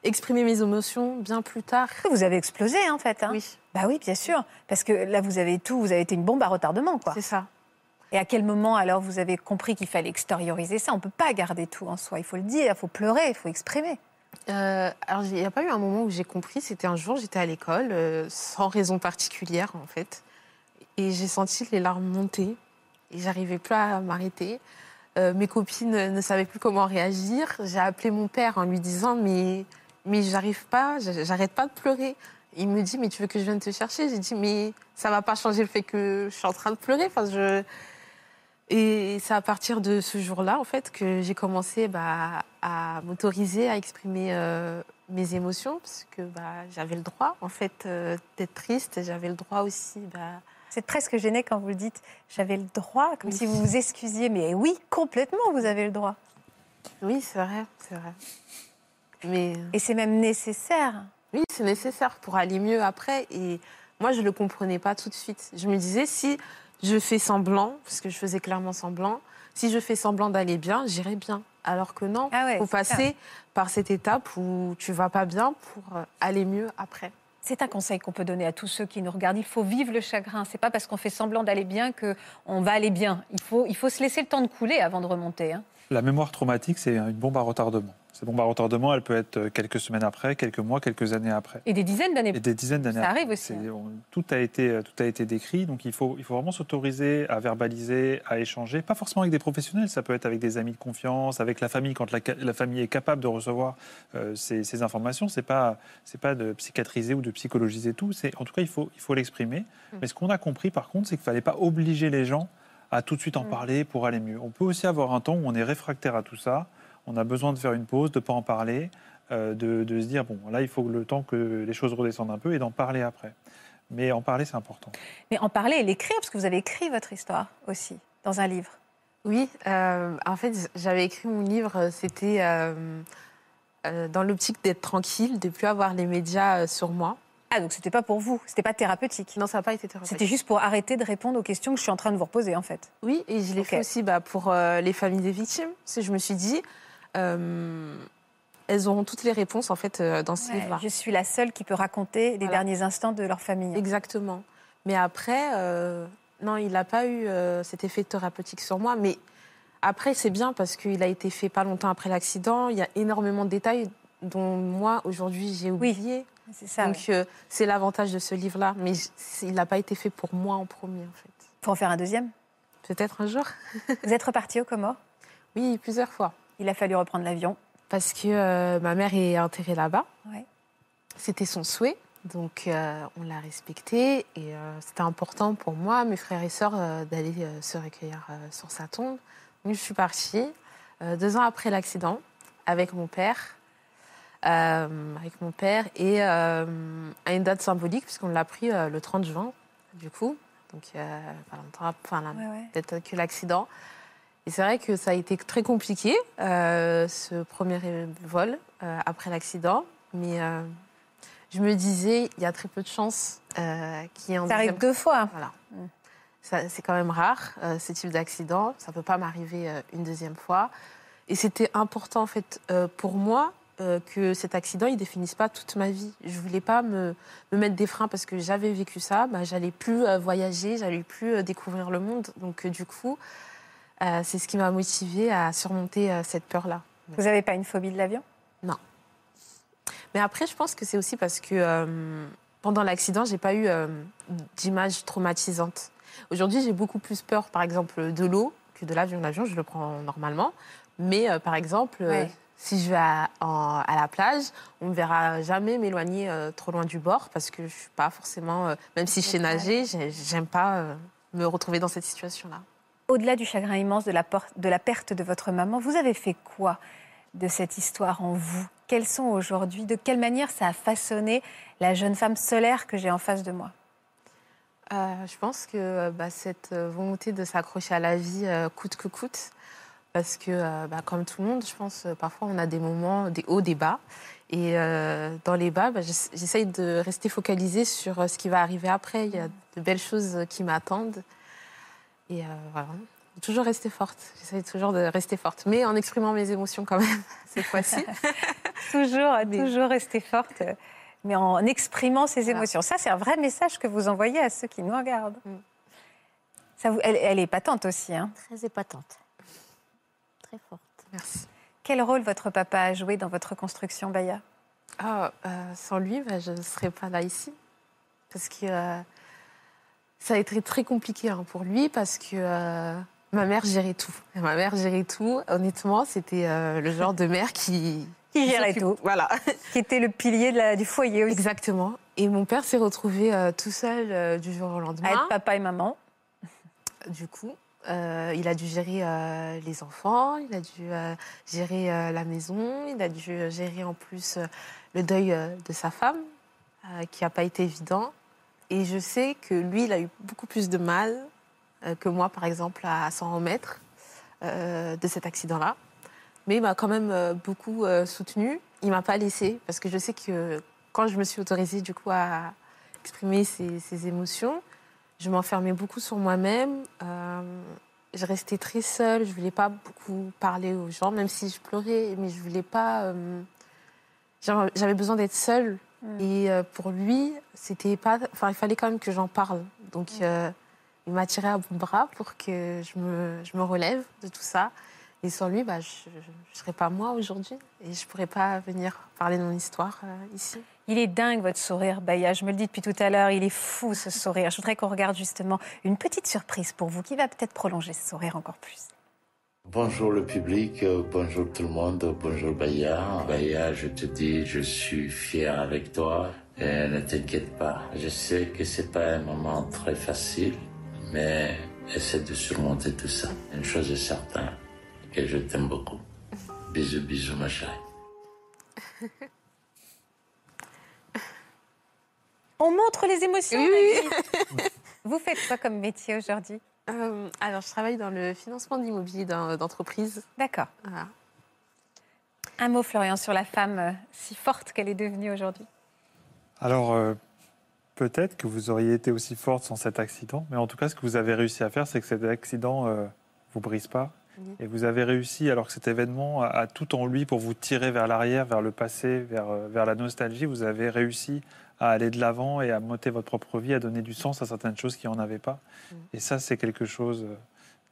Speaker 6: exprimé mes émotions bien plus tard.
Speaker 1: Vous avez explosé, en fait. hein
Speaker 6: Oui,
Speaker 1: Bah oui, bien sûr. Parce que là, vous avez tout, vous avez été une bombe à retardement, quoi.
Speaker 6: c'est ça.
Speaker 1: Et à quel moment, alors, vous avez compris qu'il fallait extérioriser ça? On ne peut pas garder tout en soi. Il faut le dire, il faut pleurer, il faut exprimer.
Speaker 6: Euh, alors, il n'y a pas eu un moment où j'ai compris. C'était un jour, j'étais à l'école, euh, sans raison particulière, en fait. Et j'ai senti les larmes monter. Et j'arrivais plus à m'arrêter. Euh, mes copines ne savaient plus comment réagir. J'ai appelé mon père en lui disant Mais, mais j'arrive pas, j'a- j'arrête pas de pleurer. Il me dit Mais tu veux que je vienne te chercher? J'ai dit Mais ça va pas changer le fait que je suis en train de pleurer. Enfin, je... Et c'est à partir de ce jour-là, en fait, que j'ai commencé bah, à m'autoriser à exprimer euh, mes émotions, parce que bah, j'avais le droit, en fait, euh, d'être triste. J'avais le droit aussi. Bah...
Speaker 1: C'est presque gêné quand vous le dites. J'avais le droit, comme
Speaker 6: Oui.
Speaker 1: si vous vous excusiez. Mais oui, complètement, vous avez le droit.
Speaker 6: Oui, c'est vrai, c'est vrai. Mais
Speaker 1: Et c'est même nécessaire.
Speaker 6: oui, c'est nécessaire pour aller mieux après. Et moi, je ne le comprenais pas tout de suite. Je me disais, si je fais semblant, parce que je faisais clairement semblant, si je fais semblant d'aller bien, j'irai bien. Alors que non,
Speaker 1: Ah ouais,
Speaker 6: faut
Speaker 1: ça.
Speaker 6: passer par cette étape où tu vas pas bien pour euh, aller mieux après.
Speaker 1: C'est un conseil qu'on peut donner à tous ceux qui nous regardent. Il faut vivre le chagrin. C'est pas parce qu'on fait semblant d'aller bien que on va aller bien. Il faut, il faut se laisser le temps de couler avant de remonter. hein.
Speaker 2: La mémoire traumatique, c'est une bombe à retardement. Cette bombe à retardement, elle peut être euh, quelques semaines après, quelques mois, quelques années après.
Speaker 1: Et des dizaines d'années.
Speaker 2: Et des dizaines d'années
Speaker 1: Ça
Speaker 2: après.
Speaker 1: arrive aussi,
Speaker 2: on- tout, a été, euh, tout a été décrit, donc il faut, il faut vraiment s'autoriser à verbaliser, à échanger, pas forcément avec des professionnels, ça peut être avec des amis de confiance, avec la famille, quand la, famille est capable de recevoir euh, ces, ces informations. C'est pas, c'est pas de psychiatriser ou de psychologiser tout, c'est, en tout cas, il faut, il faut l'exprimer. Mais ce qu'on a compris, par contre, c'est qu'il ne fallait pas obliger les gens à tout de suite en
Speaker 6: Mm.
Speaker 2: parler pour aller mieux. On peut aussi avoir un temps où on est réfractaire à tout ça, on a besoin de faire une pause, de ne pas en parler, euh, de, de se dire, bon, là, il faut le temps que les choses redescendent un peu et d'en parler après. Mais en parler, c'est important.
Speaker 1: Mais en parler et l'écrire, parce que vous avez écrit votre histoire aussi dans un livre.
Speaker 6: Oui, euh, en fait, j'avais écrit mon livre, c'était euh, euh, dans l'optique d'être tranquille, de plus avoir les médias sur moi.
Speaker 1: Ah, donc c'était pas pour vous, c'était pas thérapeutique.
Speaker 6: Non, ça n'a pas été thérapeutique.
Speaker 1: C'était juste pour arrêter de répondre aux questions que je suis en train de vous reposer, en fait.
Speaker 6: Oui, et je l'ai fait aussi bah, pour euh, les familles des victimes. Parce que je me suis dit, euh, elles auront toutes les réponses en fait euh, dans ce
Speaker 1: Ouais,
Speaker 6: livre-là.
Speaker 1: je suis la seule qui peut raconter les
Speaker 6: Voilà.
Speaker 1: derniers instants de leur famille.
Speaker 6: Exactement. Mais après, euh, non, il n'a pas eu euh, cet effet thérapeutique sur moi. Mais après, c'est bien parce qu'il a été fait pas longtemps après l'accident. Il y a énormément de détails dont moi, aujourd'hui, j'ai oublié.
Speaker 1: C'est ça.
Speaker 6: Donc, euh, c'est l'avantage de ce livre-là. Mais il n'a pas été fait pour moi en premier, en fait.
Speaker 1: Faut en faire un deuxième?
Speaker 6: Peut-être un jour.
Speaker 1: Vous êtes reparti aux Comores?
Speaker 6: Oui, plusieurs fois.
Speaker 1: Il a fallu reprendre l'avion.
Speaker 6: Parce que euh, ma mère est enterrée là-bas.
Speaker 1: Ouais.
Speaker 6: C'était son souhait. Donc, euh, on l'a respecté. Et euh, c'était important pour moi, mes frères et sœurs, euh, d'aller se recueillir sur sa tombe. Donc, je suis partie deux ans après l'accident avec mon père. avec mon père et à une date symbolique, puisqu'on l'a pris le 30 juin, du coup. Donc, pas longtemps, enfin, la-
Speaker 1: Ouais, ouais.
Speaker 6: peut-être que l'accident. Et c'est vrai que ça a été très compliqué, euh, ce premier vol euh, après l'accident. Mais euh, je me disais, il y a très peu de chances qu'il y ait un
Speaker 1: Ça arrive
Speaker 6: deuxième-
Speaker 1: deux fois.
Speaker 6: Voilà.
Speaker 1: Mm.
Speaker 6: C'est quand même rare, ce type d'accident. Ça ne peut pas m'arriver une deuxième fois. Et c'était important, en fait, pour moi, que cet accident, il définisse pas toute ma vie. Je voulais pas me, me mettre des freins parce que j'avais vécu ça. Bah, j'allais plus voyager, j'allais plus découvrir le monde. Donc, du coup, euh, c'est ce qui m'a motivée à surmonter euh, cette peur-là.
Speaker 1: Vous n'avez pas une phobie de l'avion?
Speaker 6: Mais après, je pense que c'est aussi parce que euh, pendant l'accident, j'ai pas eu d'images traumatisantes. Aujourd'hui, j'ai beaucoup plus peur, par exemple, de l'eau que de l'avion. L'avion, je le prends normalement. Mais par exemple,
Speaker 1: Ouais.
Speaker 6: si je vais à, en- à la plage, on ne me verra jamais m'éloigner trop loin du bord parce que je suis pas forcément, même si je sais nager, j'ai- j'aime pas me retrouver dans cette situation-là.
Speaker 1: Au-delà du chagrin immense de la, perte de votre maman, vous avez fait quoi de cette histoire en vous? Quelles sont aujourd'hui, de quelle manière ça a façonné la jeune femme solaire que j'ai en face de moi?
Speaker 6: Euh, je pense que euh, bah, cette euh, volonté de s'accrocher à la vie coûte que coûte, parce que bah, comme tout le monde, je pense, parfois on a des moments, des hauts, des bas. Et dans les bas, bah, j'ess- j'essaye de rester focalisée sur ce qui va arriver après. Il y a de belles choses qui m'attendent. Et euh, voilà, toujours rester forte. J'essaye toujours de rester forte, mais en exprimant mes émotions quand même, (laughs) cette fois-ci. (laughs)
Speaker 1: Toujours,
Speaker 6: Mais-
Speaker 1: toujours rester forte, mais en exprimant ses
Speaker 6: Voilà.
Speaker 1: émotions. Ça, c'est un vrai message que vous envoyez à ceux qui nous regardent.
Speaker 6: Mm.
Speaker 1: Ça vous- elle, elle est patente aussi. Hein.
Speaker 3: Très épatante. Très forte.
Speaker 6: Merci.
Speaker 1: Quel rôle votre papa a joué dans votre construction, Baya?
Speaker 6: Euh, sans lui, bah, je ne serais pas là ici. Parce que euh, ça a été très compliqué hein, pour lui, parce que euh, ma mère gérait tout. Et ma mère gérait tout. Honnêtement, c'était euh, le genre de mère qui...
Speaker 1: Qui gérait tout.
Speaker 6: Voilà,
Speaker 1: Qui était le pilier de la- du foyer aussi.
Speaker 6: exactement. Et mon père s'est retrouvé euh, tout seul du jour au
Speaker 1: À
Speaker 6: lendemain.
Speaker 1: être papa et maman.
Speaker 6: Du coup, il a dû gérer les enfants, il a dû gérer la maison, il a dû gérer en plus le deuil de sa femme, qui n'a pas été évident. Et je sais que lui, il a eu beaucoup plus de mal euh, que moi, par exemple, à s'en remettre euh, de cet accident-là. Mais il m'a quand même euh, beaucoup soutenue. Il m'a pas laissée, parce que je sais que quand je me suis autorisée, du coup, à exprimer ces, ces émotions, je m'enfermais beaucoup sur moi-même. Je restais très seule. Je voulais pas beaucoup parler aux gens, même si je pleurais, mais je voulais pas. j'avais besoin d'être seule.
Speaker 1: Mm.
Speaker 6: Et euh, pour lui, c'était pas. Enfin, il fallait quand même que j'en parle. Donc, euh, il m'a tiré à bout de bras pour que je me, je me relève de tout ça. Et sans lui, bah, je ne serais pas moi aujourd'hui. Et je pourrais pas venir parler de mon histoire euh, ici.
Speaker 1: Il est dingue votre sourire, Baya. Je me le dis depuis tout à l'heure, il est fou ce sourire. Je voudrais qu'on regarde justement une petite surprise pour vous qui va peut-être prolonger ce sourire encore plus.
Speaker 9: Bonjour le public, euh, bonjour tout le monde, bonjour Baya. Baya, je te dis, je suis fier avec toi et ne t'inquiète pas. Je sais que c'est pas un moment très facile, mais essaie de surmonter tout ça. Une chose est certaine, que je t'aime beaucoup. Bisous, bisous ma chérie. (laughs)
Speaker 1: On montre les émotions.
Speaker 6: Oui.
Speaker 1: Vous faites quoi comme métier aujourd'hui?
Speaker 6: Euh, alors, je travaille dans le financement d'immobilier d'entreprise.
Speaker 1: D'accord.
Speaker 6: Voilà.
Speaker 1: Un mot, Florian, sur la femme euh, si forte qu'elle est devenue aujourd'hui.
Speaker 2: Alors, euh, peut-être que vous auriez été aussi forte sans cet accident, mais en tout cas, ce que vous avez réussi à faire, c'est que cet accident ne vous brise pas. Et vous avez réussi, alors que cet événement a, a tout en lui pour vous tirer vers l'arrière, vers le passé, vers, vers la nostalgie, vous avez réussi à aller de l'avant et à monter votre propre vie, à donner du sens à certaines choses qui n'en avaient pas.
Speaker 6: Mm.
Speaker 2: Et ça, c'est quelque chose euh,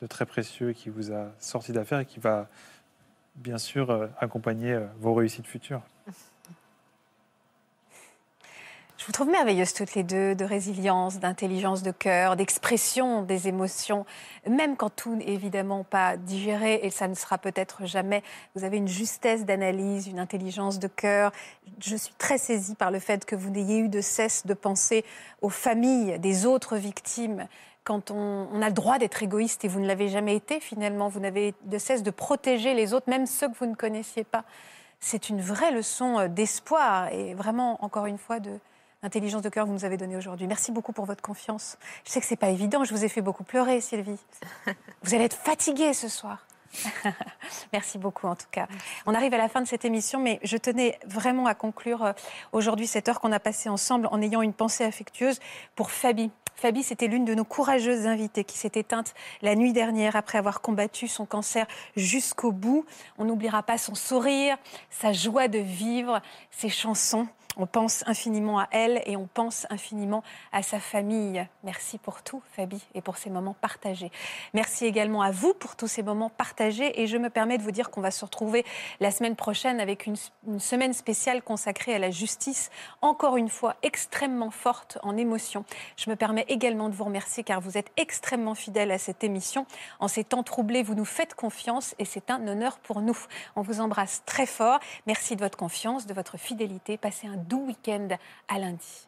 Speaker 2: de très précieux qui vous a sorti d'affaire et qui va, bien sûr, euh, accompagner euh, vos réussites futures.
Speaker 1: Je vous trouve merveilleuses toutes les deux, de résilience, d'intelligence de cœur, d'expression des émotions, même quand tout n'est évidemment pas digéré, et ça ne sera peut-être jamais. Vous avez une justesse d'analyse, une intelligence de cœur. Je suis très saisie par le fait que vous n'ayez eu de cesse de penser aux familles des autres victimes. Quand on, a le droit d'être égoïste, et vous ne l'avez jamais été finalement, vous n'avez de cesse de protéger les autres, même ceux que vous ne connaissiez pas. C'est une vraie leçon euh, d'espoir et vraiment, encore une fois, de, Intelligence de cœur que vous nous avez donnée aujourd'hui. Merci beaucoup pour votre confiance. Je sais que c'est pas évident, je vous ai fait beaucoup pleurer, Sylvie. (laughs) Vous allez être fatiguée ce soir. (laughs) Merci beaucoup en tout cas. On arrive à la fin de cette émission, mais je tenais vraiment à conclure euh, aujourd'hui cette heure qu'on a passée ensemble en ayant une pensée affectueuse pour Fabi. Fabi, c'était l'une de nos courageuses invitées qui s'est éteinte la nuit dernière après avoir combattu son cancer jusqu'au bout. On n'oubliera pas son sourire, sa joie de vivre, ses chansons. On pense infiniment à elle et on pense infiniment à sa famille. Merci pour tout, Fabi, et pour ces moments partagés. Merci également à vous pour tous ces moments partagés. Et je me permets de vous dire qu'on va se retrouver la semaine prochaine avec une, semaine spéciale consacrée à la justice, encore une fois extrêmement forte en émotion. Je me permets également de vous remercier car vous êtes extrêmement fidèles à cette émission. En ces temps troublés, vous nous faites confiance et c'est un honneur pour nous. On vous embrasse très fort. Merci de votre confiance, de votre fidélité. Passez un doux week-end à lundi.